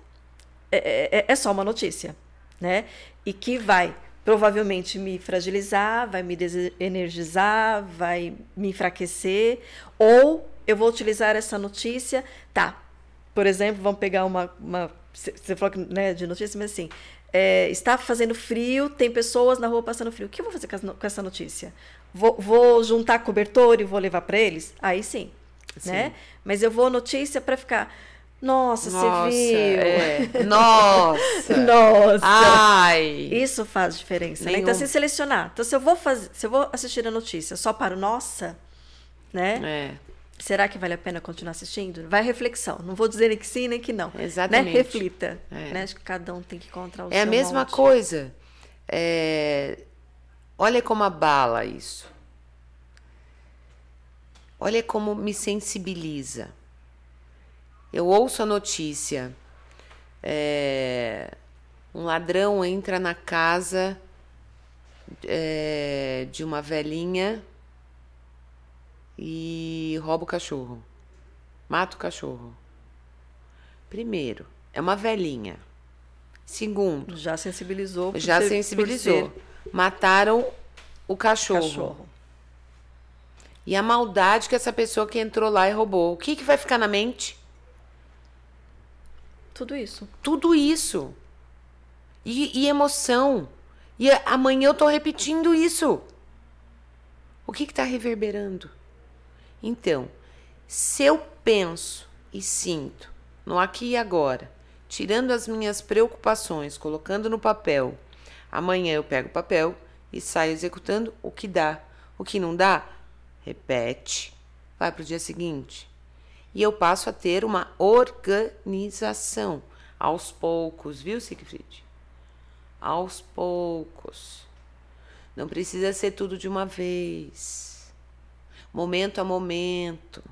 é, é, é, é só uma notícia, né? E que vai provavelmente me fragilizar, vai me desenergizar, vai me enfraquecer, ou eu vou utilizar essa notícia, tá? Por exemplo, vamos pegar uma, uma você falou que, né, de notícia, mas assim, é, está fazendo frio, tem pessoas na rua passando frio. O que eu vou fazer com essa notícia? Vou, vou juntar cobertor e vou levar para eles? Aí sim, sim, né? Mas eu vou notícia para ficar. Nossa, Nossa, você viu? É. Nossa! Nossa! Ai! Isso faz diferença, né? Então, se selecionar. Então, se eu vou fazer, se eu vou assistir a notícia só para o nossa, né? É. Será que vale a pena continuar assistindo? Vai reflexão. Não vou dizer nem que sim, nem que não. Né? Exatamente. Né? Reflita. É. Né? Acho que cada um tem que encontrar o É a mesma molde. coisa. É... Olha como abala isso. Olha como me sensibiliza. Eu ouço a notícia. É... Um ladrão entra na casa é... de uma velhinha e rouba o cachorro. Mata o cachorro. Primeiro, é uma velhinha. Segundo, já sensibilizou. Já ser, sensibilizou. Mataram o cachorro. cachorro. E a maldade que essa pessoa que entrou lá e roubou. O que, que vai ficar na mente? Tudo isso. Tudo isso. E, e emoção. E amanhã eu tô repetindo isso. O que está reverberando? Então, se eu penso e sinto no aqui e agora, tirando as minhas preocupações, colocando no papel, amanhã eu pego o papel e saio executando o que dá. O que não dá, repete, vai para o dia seguinte. E eu passo a ter uma organização aos poucos, viu, Siegfried? Aos poucos. Não precisa ser tudo de uma vez. Momento a momento.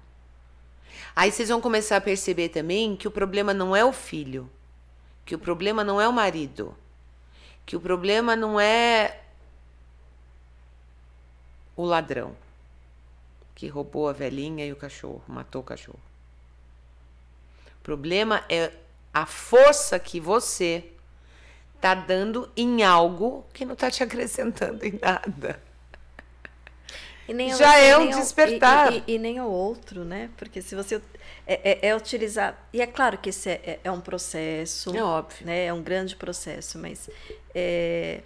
Aí vocês vão começar a perceber também que o problema não é o filho, que o problema não é o marido, que o problema não é o ladrão que roubou a velhinha e o cachorro, matou o cachorro. O problema é a força que você tá dando em algo que não tá te acrescentando em nada. Já é um despertar. E, e, e, nem o outro, né? Porque se você. É, é, é utilizar. E é claro que esse é, é, é, um processo. É óbvio. Né? É um grande processo, mas. É,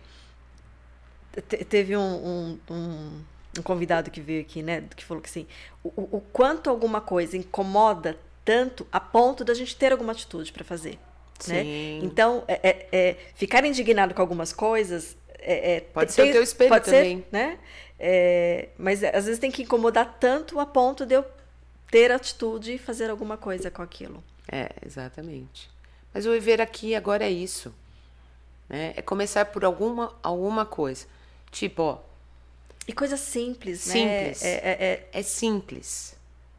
teve um, um, um, um, convidado que veio aqui, né? Que falou que assim. O, o quanto alguma coisa incomoda tanto a ponto da gente ter alguma atitude para fazer. Né? Então, é, é, é, ficar indignado com algumas coisas. É, é, pode ser o teu espelho pode também. Ser, né? É, mas às vezes tem que incomodar tanto a ponto de eu ter atitude e fazer alguma coisa com aquilo. É, exatamente. Mas o viver aqui agora é isso. Né? É começar por alguma, alguma coisa. Tipo, ó. E coisa simples, simples. né? É, é, é simples.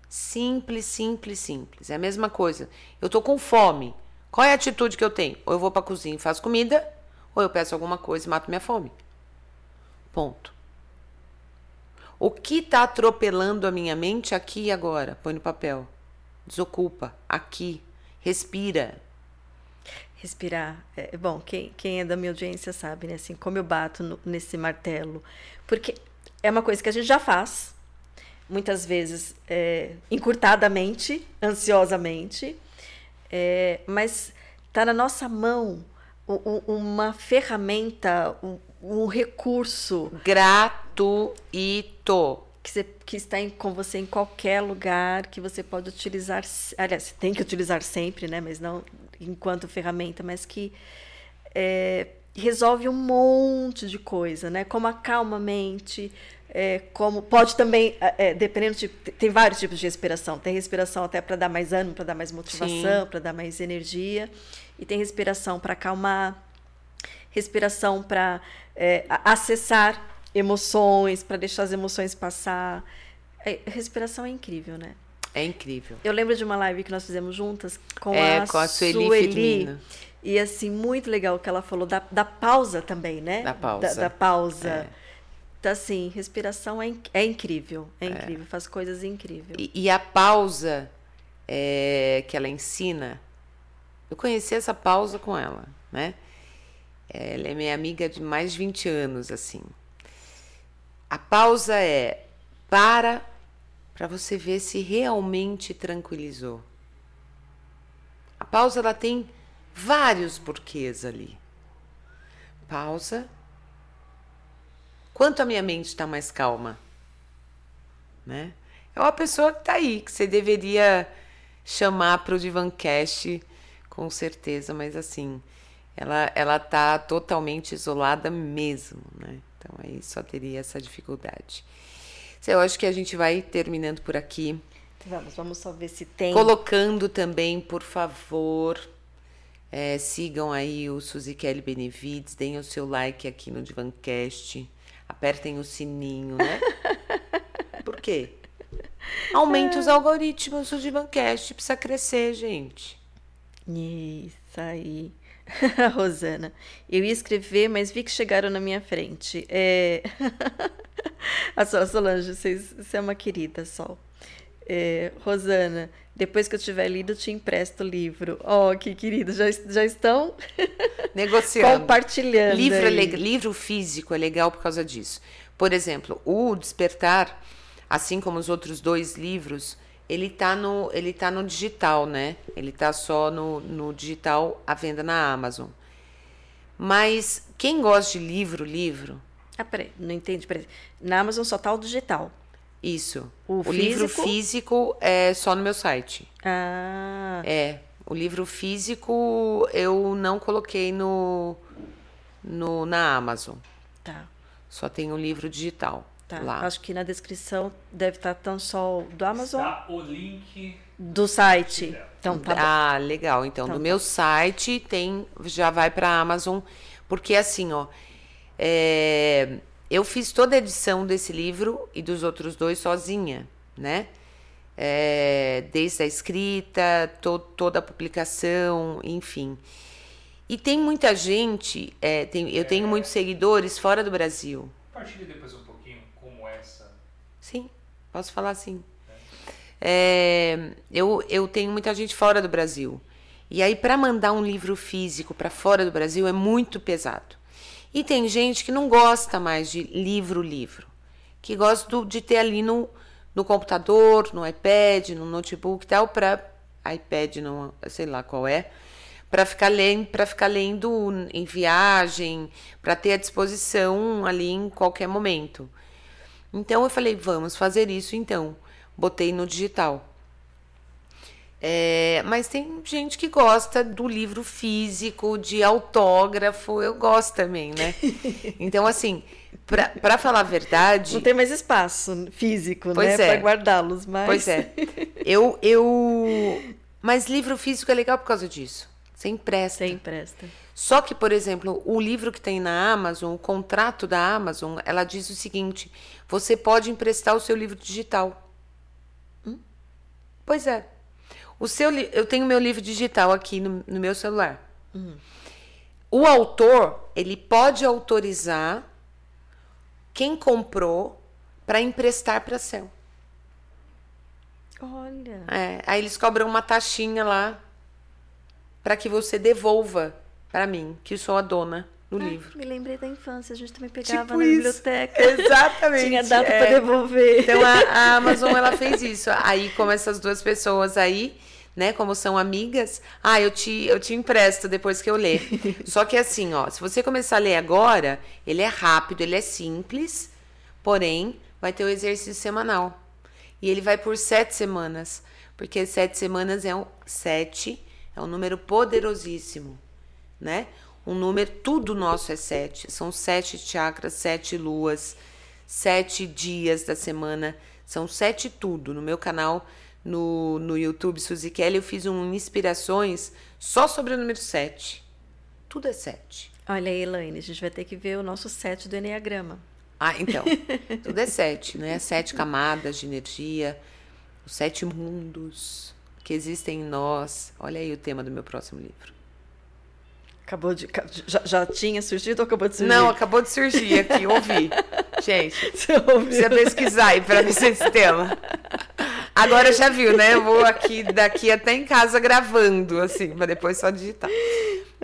Simples, simples, simples. É a mesma coisa. Eu tô com fome. Qual é a atitude que eu tenho? Ou eu vou para a cozinha e faço comida, ou eu peço alguma coisa e mato minha fome. Ponto. O que está atropelando a minha mente aqui e agora? Põe no papel. Desocupa. Aqui. Respira. Respirar. É, bom, quem, quem é da minha audiência sabe, né? Assim, como eu bato no, nesse martelo. Porque é uma coisa que a gente já faz, muitas vezes é, encurtadamente, ansiosamente, é, mas está na nossa mão uma ferramenta, um, um recurso gratuito que, você, que está em, com você em qualquer lugar, que você pode utilizar, aliás, você tem que utilizar sempre, né? Mas não enquanto ferramenta, mas que é, resolve um monte de coisa, né? Como acalma a mente, é, como pode também, é, é dependendo de, tem vários tipos de respiração. Tem respiração até para dar mais ânimo, para dar mais motivação, para dar mais energia, e tem respiração para acalmar, respiração para é, acessar emoções, para deixar as emoções passar. É, respiração é incrível, né? É incrível. Eu lembro de uma live que nós fizemos juntas com é, a, com a Sueli, Sueli e assim, muito legal o que ela falou da, da pausa também, né? Da pausa. Da, da pausa. É. Então, assim, respiração é, é incrível. É, é. incrível, faz coisas incríveis. E, e a pausa é, que ela ensina, eu conheci essa pausa com ela, né? Ela é minha amiga de mais de 20 anos, assim. A pausa é para para você ver se realmente tranquilizou. A pausa ela tem vários porquês ali. Pausa Quanto a minha mente está mais calma? Né? É uma pessoa que está aí, que você deveria chamar para o Divancast, com certeza, mas assim, ela ela está totalmente isolada mesmo, né? Então aí só teria essa dificuldade. Eu acho que a gente vai terminando por aqui. Vamos, vamos só ver se tem. Colocando também, por favor, é, sigam aí o Suzy Kelly Benevides, deem o seu like aqui no Divancast apertem o sininho, né? Por quê? Aumente os algoritmos do Divancast, precisa crescer, gente. Isso aí. Rosana, eu ia escrever, mas vi que chegaram na minha frente. É... a Solange, você, você é uma querida, Sol. É, Rosana, depois que eu tiver lido, te empresto o livro. Oh, que querido, já, já estão negociando. Compartilhando. Livro, é livro físico é legal por causa disso. Por exemplo, o Despertar, assim como os outros dois livros, ele está no, ele tá no digital, né? Ele está só no, no digital à venda na Amazon. Mas quem gosta de livro, livro. Ah, peraí, não entendi. Peraí. Na Amazon só tá o digital. Isso. O, o livro físico é só no meu site. Ah. É. O livro físico eu não coloquei no, no na Amazon. Tá. Só tem o livro digital. Tá. Lá. Acho que na descrição deve estar tão só do Amazon. Está o link do site. Então tá Ah, legal. Então, então do tá. meu site tem já vai para Amazon, porque assim, ó, é, eu fiz toda a edição desse livro e dos outros dois sozinha, né? É, desde a escrita, to, toda a publicação, enfim. E tem muita gente, é, tem, eu tenho muitos seguidores fora do Brasil. Compartilhe depois um pouquinho como essa. Sim, posso falar sim. É, eu, eu tenho muita gente fora do Brasil. E aí, para mandar um livro físico para fora do Brasil é muito pesado. E tem gente que não gosta mais de livro-livro, que gosta do, de ter ali no, no computador, no iPad, no notebook e tal, para iPad, não sei lá qual é, para ficar lendo, para ficar lendo em viagem, para ter à disposição ali em qualquer momento. Então eu falei, vamos fazer isso então. Botei no digital. É, mas tem gente que gosta do livro físico, de autógrafo, eu gosto também, né? Então, assim, para falar a verdade. Não tem mais espaço físico, pois né? É. Para guardá-los mais. Pois é. Eu, eu. Mas livro físico é legal por causa disso. Você empresta. Você empresta. Só que, por exemplo, o livro que tem na Amazon, o contrato da Amazon, ela diz o seguinte: você pode emprestar o seu livro digital. Hum? Pois é. O seu, eu tenho meu livro digital aqui no, no meu celular. Uhum. O autor, ele pode autorizar quem comprou para emprestar para céu. Olha. É, aí eles cobram uma taxinha lá para que você devolva para mim, que sou a dona do Ai, livro. Me lembrei da infância, a gente também pegava Tipo na isso. biblioteca. Exatamente. Tinha data é. para devolver. Então a, a Amazon ela fez isso. Aí, como essas duas pessoas aí, né, como são amigas, ah, eu te, eu te empresto depois que eu ler. Só que assim, ó, se você começar a ler agora, ele é rápido, ele é simples, porém, vai ter o exercício semanal. E ele vai por sete semanas. Porque sete semanas é um. Sete é um número poderosíssimo, né? Um número, tudo nosso é sete. São sete chakras, sete luas, sete dias da semana. São sete tudo. No meu canal, no, no YouTube, Suzy Kelly, eu fiz um inspirações só sobre o número sete. Tudo é sete. Olha aí, Elaine, a gente vai ter que ver o nosso set do Enneagrama. Ah, então. tudo é sete, né? Sete camadas de energia, os sete mundos que existem em nós. Olha aí o tema do meu próximo livro. Acabou de. Já, já tinha surgido ou acabou de surgir? Não, acabou de surgir aqui, ouvi. Gente, Você ouviu? precisa pesquisar aí para ver se é esse tema. Agora já viu, né? Eu vou aqui daqui até em casa gravando, assim, para depois só digitar.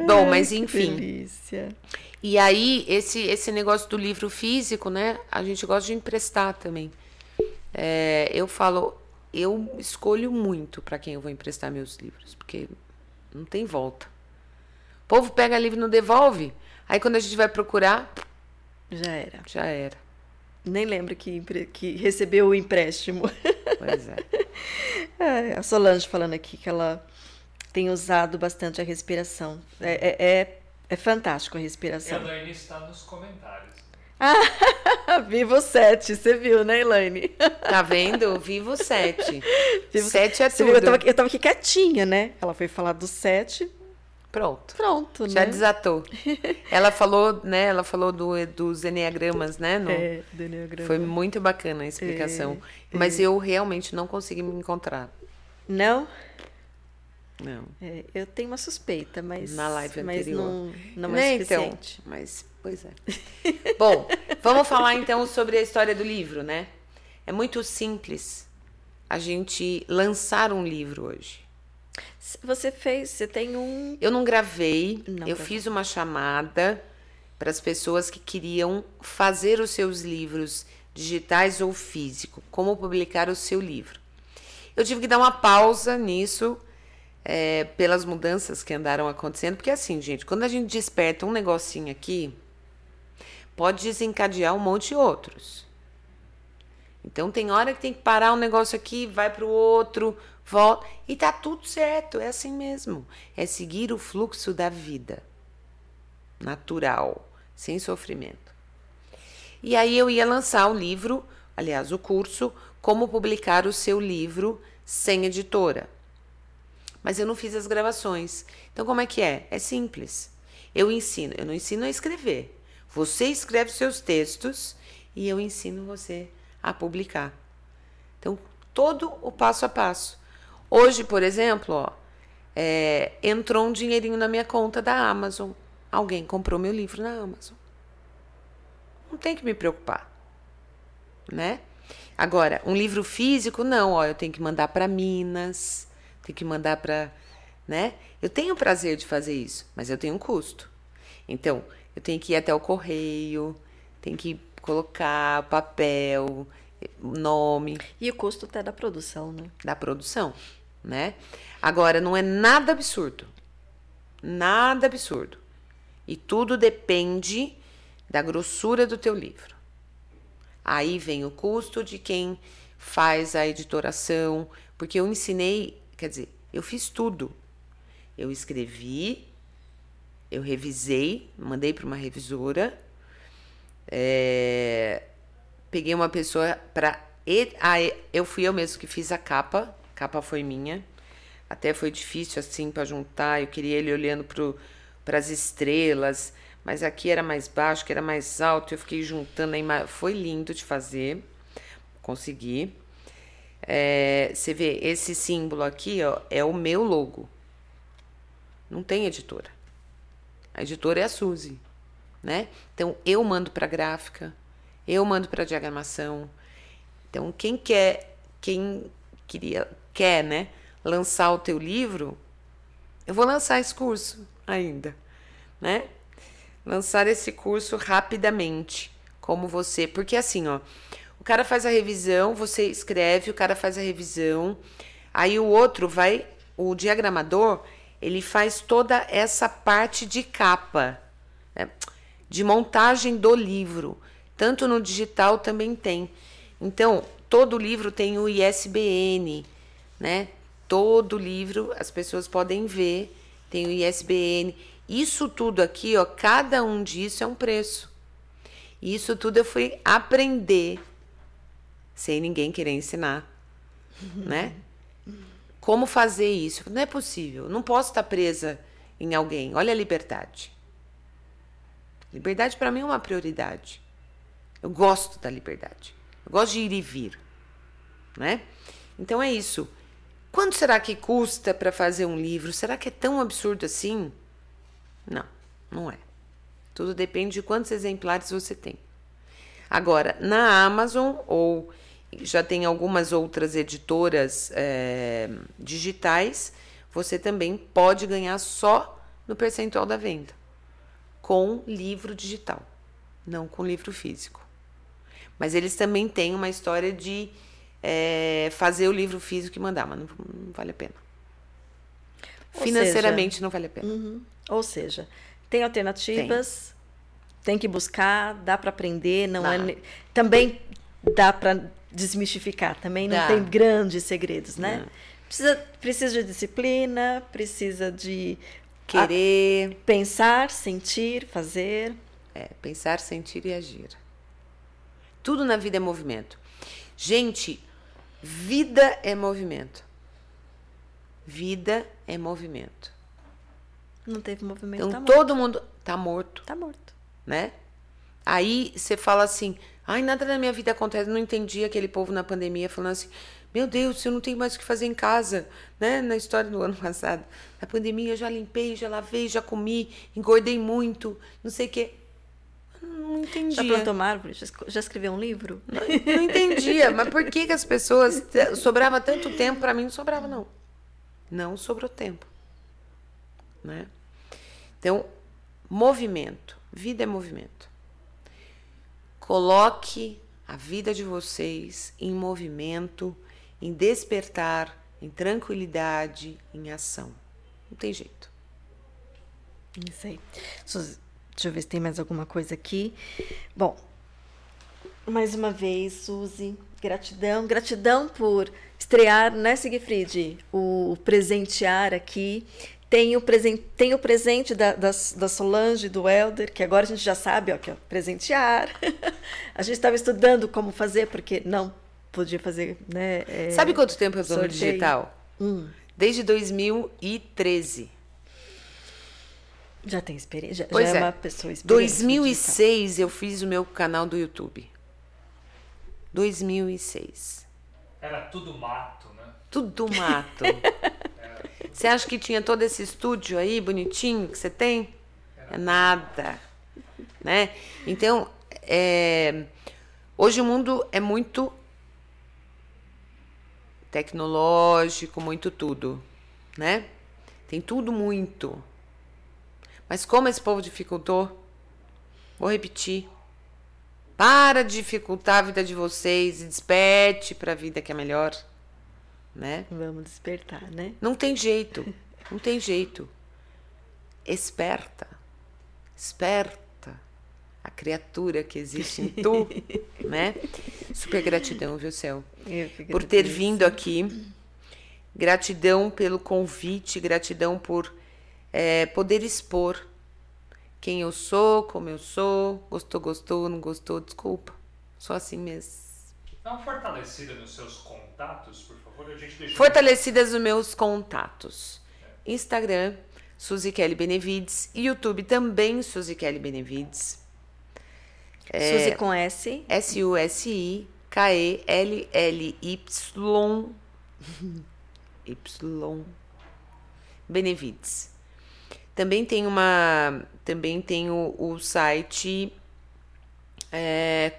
Bom, mas Que enfim. delícia. E aí, esse, esse negócio do livro físico, né? A gente gosta de emprestar também. É, eu falo, eu escolho muito para quem eu vou emprestar meus livros, porque não tem volta. O povo pega livro e não devolve. Aí quando a gente vai procurar, Já era. já era. Nem lembro que, que recebeu o empréstimo. Pois é. É, a Solange falando aqui que ela tem usado bastante a respiração. É, é, é, é fantástico a respiração. Elaine está nos comentários. Viva o sete, você viu, né, Elaine? Tá vendo? Vivo sete. Vivo- Sete é tudo. viu, eu, tava, aqui- eu tava aqui quietinha, né? Ela foi falar do sete, Pronto. pronto, Já né? desatou. Ela falou, né? Ela falou do, dos enneagramas, né? no- É, do Enneagrama. Foi muito bacana a explicação. É, Mas eu realmente não consegui me encontrar. Não? Não. É, eu tenho uma suspeita, mas, Na live mas anterior. não, não Né, é então, suficiente. mas, pois é. Bom, vamos falar então sobre a história do livro, né? É muito simples a gente lançar um livro hoje. Você fez, você tem um. Eu não gravei, Não eu fiz uma chamada para as pessoas que queriam fazer os seus livros digitais ou físico, como publicar o seu livro. Eu tive que dar uma pausa nisso é, pelas mudanças que andaram acontecendo, porque assim, gente, quando a gente desperta um negocinho aqui, pode desencadear um monte de outros. Então tem hora que tem que parar um negócio aqui, vai para o outro, volta e tá tudo certo, é assim mesmo. É seguir o fluxo da vida, natural, sem sofrimento. E aí eu ia lançar o livro, aliás, o curso Como publicar o seu livro sem editora. Mas eu não fiz as gravações. Então como é que é? É simples. Eu ensino, eu não ensino a escrever. Você escreve seus textos e eu ensino você a publicar. Então, todo o passo a passo. Hoje, por exemplo, ó, é, entrou um dinheirinho na minha conta da Amazon. Alguém comprou meu livro na Amazon. Não tem que me preocupar, né? Agora, um livro físico, não, ó, eu tenho que mandar para Minas, tenho que mandar para, né? Eu tenho prazer de fazer isso, mas eu tenho um custo. Então, eu tenho que ir até o correio, tenho que colocar papel, nome. E o custo até da produção, né? Da produção, né? Agora, não é nada absurdo. Nada absurdo. E tudo depende da grossura do teu livro. Aí vem o custo de quem faz a editoração, porque eu ensinei, quer dizer, eu fiz tudo. Eu escrevi, eu revisei, mandei para uma revisora, é, peguei uma pessoa para. Ah, eu fui eu mesmo que fiz a capa, capa foi minha. Até foi difícil assim para juntar, eu queria ele olhando para as estrelas, mas aqui era mais baixo, que era mais alto, eu fiquei juntando a imagem. Foi lindo de fazer, consegui. É, você vê, esse símbolo aqui ó, é o meu logo. Não tem editora. A editora é a Suzy, né? Então eu mando para gráfica, eu mando para diagramação. Então quem quer, quem queria, quer, né, lançar o teu livro, eu vou lançar esse curso ainda, né? lançar esse curso rapidamente, como você, porque assim, ó, o cara faz a revisão, você escreve, o cara faz a revisão, aí o outro vai, o diagramador, ele faz toda essa parte de capa, né? de montagem do livro, tanto no digital também tem. Então, todo livro tem o ISBN, né? Todo livro as pessoas podem ver, tem o ISBN. Isso tudo aqui, ó, cada um disso é um preço. Isso tudo eu fui aprender sem ninguém querer ensinar, né? Como fazer isso? Não é possível. Não posso estar presa em alguém. Olha a liberdade. Liberdade para mim é uma prioridade. Eu gosto da liberdade. Eu gosto de ir e vir, né? Então é isso. Quanto será que custa para fazer um livro? Será que é tão absurdo assim? Não, não é. Tudo depende de quantos exemplares você tem. Agora, na Amazon ou já tem algumas outras editoras é, digitais, você também pode ganhar só no percentual da venda com livro digital, não com livro físico. Mas eles também têm uma história de é, fazer o livro físico e mandar, mas não, não vale a pena. Ou Financeiramente seja, não vale a pena. Uhum. Ou seja, tem alternativas, tem, tem que buscar, dá para aprender, não dá. é também dá para desmistificar, também não dá. tem grandes segredos, né? Precisa, precisa de disciplina, precisa de querer, pensar, sentir, fazer. É, pensar, sentir e agir. Tudo na vida é movimento. Gente, vida é movimento. Vida é movimento. Não teve movimento. Então tá todo mundo tá morto. Tá morto. Né? Aí você fala assim: ai, nada na minha vida acontece. Não entendi aquele povo na pandemia falando assim: meu Deus, eu não tenho mais o que fazer em casa, né? Na história do ano passado. Na pandemia eu já limpei, já lavei, já comi, engordei muito, não sei o quê. Não entendia. Já plantou árvore? Já escreveu um livro? Não, não entendia. Mas por que, que as pessoas. Sobrava tanto tempo? Para mim não sobrava, não. Não sobrou tempo. Né? Então, movimento. Vida é movimento. Coloque a vida de vocês em movimento, em despertar, em tranquilidade, em ação. Não tem jeito. Isso aí. Deixa eu ver se tem mais alguma coisa aqui. Bom, mais uma vez, Suzy, gratidão. Gratidão por estrear, né, Sigfrid? O presentear aqui. Tem o, presen tem o presente da, da, da, Solange, do Helder, que agora a gente já sabe, ó, que é presentear. a gente estava estudando como fazer, porque não podia fazer, né? É, sabe quanto tempo eu estou no digital? Hum. Desde 2013. Já tem experiência, já, Pois já é, é. uma pessoa experiente. no digital. 2006 eu fiz o meu canal do YouTube. 2006. Era tudo mato, né? Tudo mato. Você acha que tinha todo esse estúdio aí bonitinho que você tem? É nada, né? Então, é, hoje o mundo é muito tecnológico, muito tudo, né? Tem tudo muito. Mas como esse povo dificultou? Vou repetir. Para de dificultar a vida de vocês e desperte para a vida que é melhor, né? Vamos despertar, né? Não tem jeito. Não tem jeito. Esperta. Esperta. A criatura que existe em tu, né? Super gratidão, viu, Céu? Por ter vindo aqui. Gratidão pelo convite, gratidão por é, poder expor quem eu sou, como eu sou. Gostou, gostou, não gostou, desculpa. Só assim mesmo. Uma fortalecida nos seus contatos, por favor. A gente deixa Fortalecidas os meus contatos. Instagram, Suzy Kelly Benevides. YouTube também, Suzy Kelly Benevides. É. Suzy com S. S-U-S-I-K-E-L-L-Y. Y. Benevides. Também tem uma. Também tem o, o site é,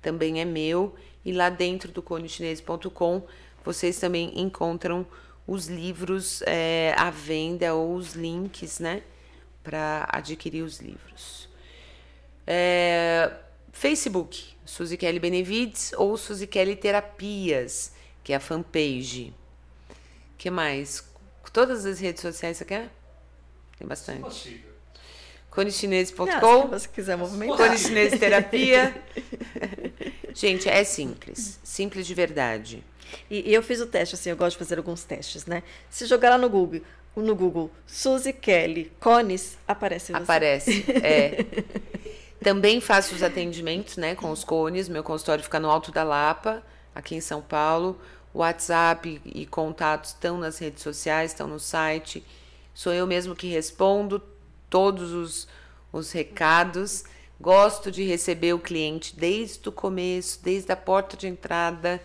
também é meu. E lá dentro do conichinese.com vocês também encontram os livros é, à venda ou os links, né? Para adquirir os livros. É, Facebook, Suzy Kelly Benevides ou Suzy Kelly Terapias, que é a fanpage. que mais? Todas as redes sociais você quer? Tem bastante. possível. Se você quiser movimentar. Conichinese Terapia. Gente, é simples. Simples de verdade. E, e eu fiz o teste, assim, eu gosto de fazer alguns testes, né? Se jogar lá no Google, no Google, Suzy Kelly, Cones, aparece você. Aparece. É. Também faço os atendimentos, né, com os cones. Meu consultório fica no Alto da Lapa, aqui em São Paulo. WhatsApp e contatos estão nas redes sociais, estão no site. Sou eu mesmo que respondo todos os, os recados. Gosto de receber o cliente desde o começo, desde a porta de entrada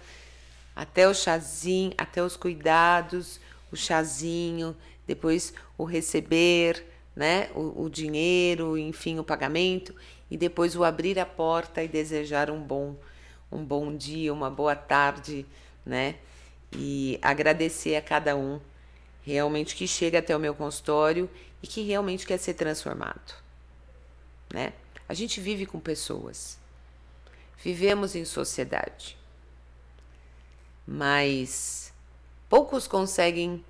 até o chazinho, até os cuidados, o chazinho, depois o receber, né, o, o dinheiro, enfim, o pagamento e depois o abrir a porta e desejar um bom um bom dia, uma boa tarde, né? E agradecer a cada um realmente que chega até o meu consultório e que realmente quer ser transformado, né? A gente vive com pessoas. Vivemos em sociedade mas poucos conseguem.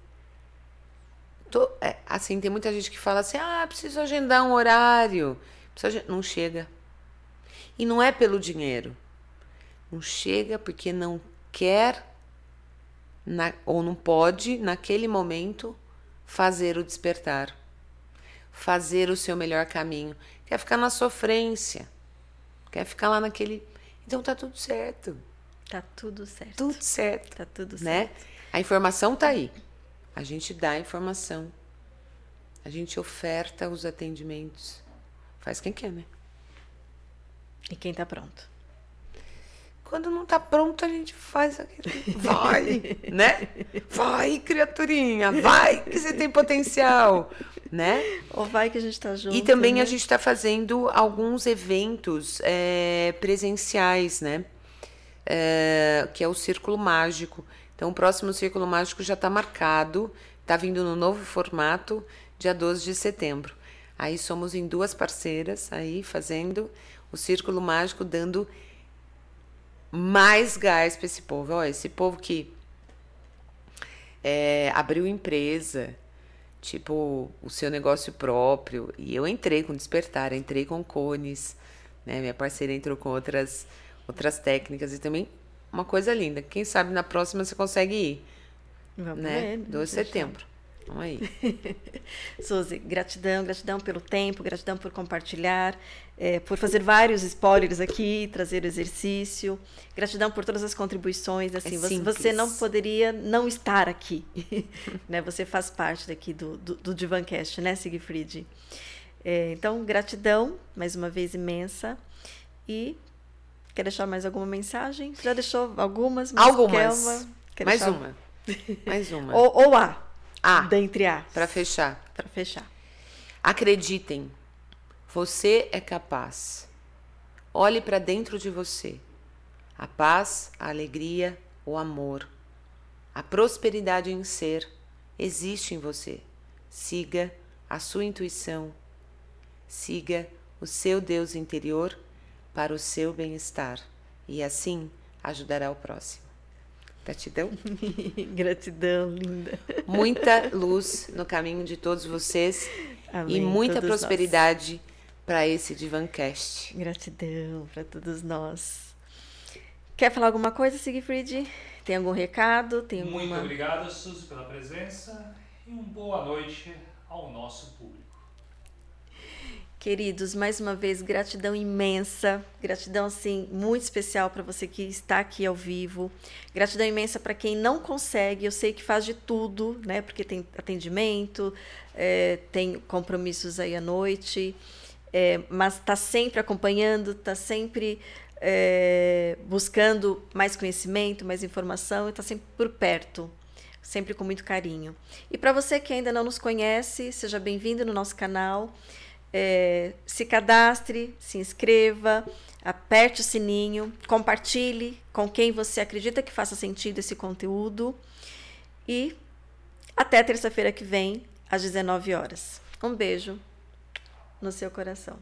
to- é, assim, tem muita gente que fala assim: ah, preciso agendar um horário. Preciso agen-" Não chega. E não é pelo dinheiro. Não chega porque não quer na- ou não pode, naquele momento, fazer o despertar. Fazer o seu melhor caminho. Quer ficar na sofrência. Quer ficar lá naquele. Então tá tudo certo. Tá tudo certo. Tudo certo Tá tudo certo. né? A informação tá aí. A gente dá a informação. A gente oferta os atendimentos. Faz quem quer, né? E quem tá pronto? Quando não tá pronto, a gente faz aquele. Vai, né? Vai, criaturinha, vai, que você tem potencial, né? Ou vai que a gente tá junto. E também né? a gente está fazendo alguns eventos é, presenciais, né? É, que é o Círculo Mágico. Então, o próximo Círculo Mágico já está marcado, está vindo no novo formato, dia 12 de setembro. Aí somos em duas parceiras aí fazendo o Círculo Mágico, dando mais gás para esse povo. Ó, esse povo que é, abriu empresa, tipo, o seu negócio próprio. E eu entrei com Despertar, entrei com Cones, né? Minha parceira entrou com outras, outras técnicas e também uma coisa linda. Quem sabe na próxima você consegue ir, Vamos né? ver, 12 de setembro. Vamos aí. Suzy, gratidão, gratidão pelo tempo, gratidão por compartilhar, é, por fazer vários spoilers aqui, trazer o exercício. Gratidão por todas as contribuições. Assim, É você, não poderia não estar aqui. né? Você faz parte daqui do, do, do Divancast, né, Siegfried? É, então, gratidão, mais uma vez imensa. E quer deixar mais alguma mensagem? Já deixou algumas? Mas Algumas. Quer uma? Quer Mais deixar- uma. Mais uma. Ou, ou A. A. Dentre A. Para fechar. Para fechar. Acreditem, você é capaz. Olhe para dentro de você. A paz, a alegria, o amor, a prosperidade em ser existe em você. Siga a sua intuição. Siga o seu Deus interior para o seu bem-estar e assim ajudará o próximo. Gratidão. Gratidão, linda. Muita luz no caminho de todos vocês Amém, e muita todos nós. Para esse Divancast. Gratidão para todos nós. Quer falar alguma coisa, Siegfried? Tem algum recado? Tem alguma... Muito obrigado, Suzy, pela presença e uma boa noite ao nosso público. Queridos, mais uma vez, gratidão imensa. Gratidão, assim, muito especial para você que está aqui ao vivo. Gratidão imensa para quem não consegue. Eu sei que faz de tudo, né? Porque tem atendimento, é, tem compromissos aí à noite, é, mas está sempre acompanhando, está sempre é, buscando mais conhecimento, mais informação está sempre por perto sempre com muito carinho. E para você que ainda não nos conhece, seja bem-vindo no nosso canal. É, se cadastre, se inscreva, aperte o sininho, compartilhe com quem você acredita que faça sentido esse conteúdo. E até terça-feira que vem, às 19 horas. Um beijo no seu coração.